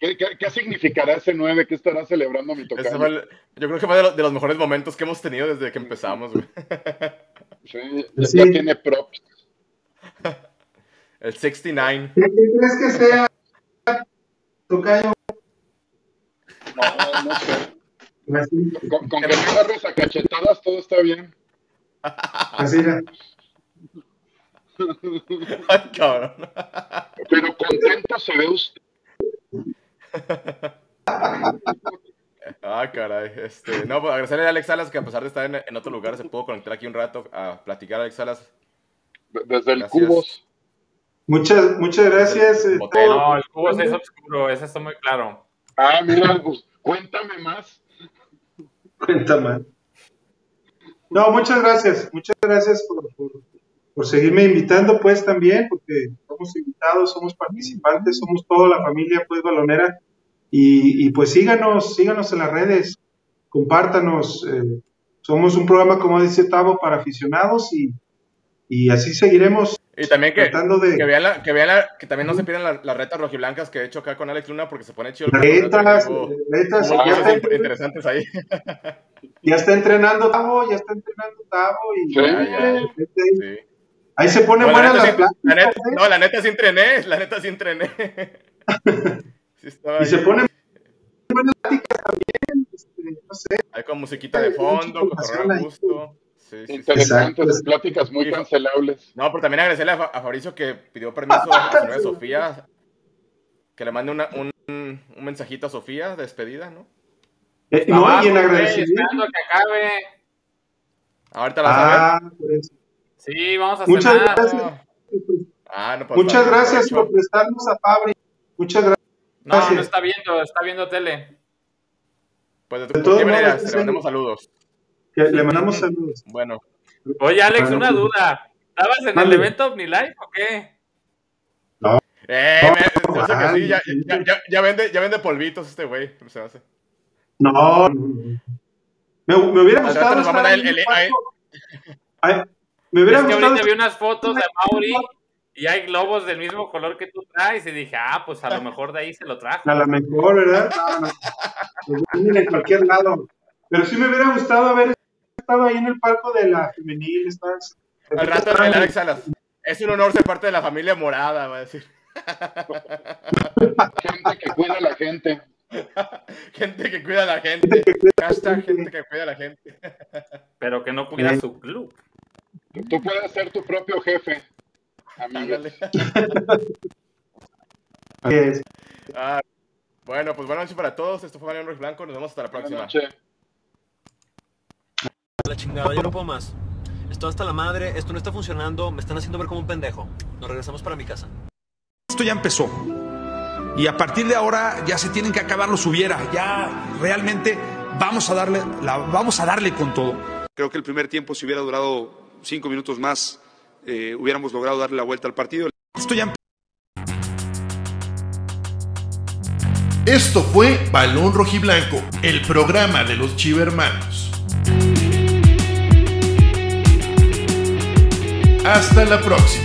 ¿Qué, qué, qué significará ese 9? ¿Qué estará celebrando mi tocayo? fue el- yo creo que fue de, lo- de los mejores momentos que hemos tenido desde que empezamos, güey. Sí, ya, Sí. ya tiene props. El 69. ¿Qué, crees que sea, Tocayo? No, no sé. Con, con que me agarres a cachetadas, todo está bien. así era. Ay, cabrón. Pero contento se ve usted. Ah, caray. Este, no, pues agradecerle a Alex Salas que a pesar de estar en, en otro lugar se pudo conectar aquí un rato a platicar. Alex Salas, Desde el Gracias. Cubos. Muchas, muchas gracias. eh. No, el cubo sí es oscuro, eso está muy claro. Ah, mira, pues, cuéntame más. Cuéntame. No, muchas gracias, muchas gracias por, por- por seguirme invitando, pues también, porque somos invitados, somos participantes, somos toda la familia, pues, balonera. Y, y, pues síganos, síganos en las redes, compártanos. eh, somos un programa, como dice Tavo, para aficionados y, y así seguiremos Y también que, tratando de. que vean, la, que, vean la- que también no se pierdan la- las retas rojiblancas que he hecho acá con Alex Luna porque se pone chido el Retas, retas, ya, está, in- interesantes ahí. ya está entrenando Tavo, ya está entrenando Tavo y Sí. Ya, ya. Este, Sí. Ahí se pone No, la neta las sí- pláticas. la neta- ¿eh? no, la neta sí entrené, la neta sí entrené. Sí Y se pone buenas pláticas también, este, no sé. ahí con musiquita de fondo, con gusto. Sí, sí, sí. Interesantes, pláticas muy cancelables. No, pero también agradecerle a, a Fabricio que pidió permiso a Sofía. Que le mande una- un, un mensajito a Sofía de despedida, ¿no? Eh, no, y en agradecimiento. que acabe. Ahorita la. Ah, por eso. Sí, vamos a Muchas cenar. gracias. Ah, no, Muchas gracias por prestarnos a Fabri. Muchas gracias. No, no está viendo, está viendo tele. Pues de, De tu todos qué manera, modos, te sí. mandamos saludos. Que le mandamos saludos. Bueno, Oye, Alex, una duda. ¿Estabas en el evento OmniLife o qué? eh, No, me- se me hace que sí, ya, ay, ya, ya, ya vende, ya vende polvitos este güey. Se hace. No. Me, me hubiera gustado estar ahí el- el. Ay, Me hubiera Es que gustado ahorita vi unas fotos de Mauri y hay globos del mismo color que tú traes y dije, ah, pues a lo mejor de ahí se lo trajo. a la mejor, ¿verdad? Venden en cualquier lado. Pero sí me hubiera gustado haber estado ahí en el palco de la femenil. Estás, Al rato el Alex Salas. Es un honor ser parte de la familia morada, va a decir. Gente que cuida a la gente. Gente que cuida a la gente. Hashtag gente que cuida a la gente. Pero que no cuida Eh. su club. Tú puedes ser tu propio jefe, amigo. Ándale. Así es. Ah, bueno, pues buenas noches para todos. Esto fue Mariano Ruiz Blanco. Nos vemos hasta la próxima. noches. La chingada, yo no puedo más. Estoy hasta la madre, esto no está funcionando, me están haciendo ver como un pendejo. Nos regresamos para mi casa. Esto ya empezó. Y a partir de ahora ya se tienen que acabar los hubiera. Ya realmente vamos a darle, la, vamos a darle con todo. Creo que el primer tiempo, si hubiera durado cinco minutos más, eh, hubiéramos logrado darle la vuelta al partido. Esto ya Esto fue Balón Rojiblanco, el programa de los Chivermanos. Hasta la próxima.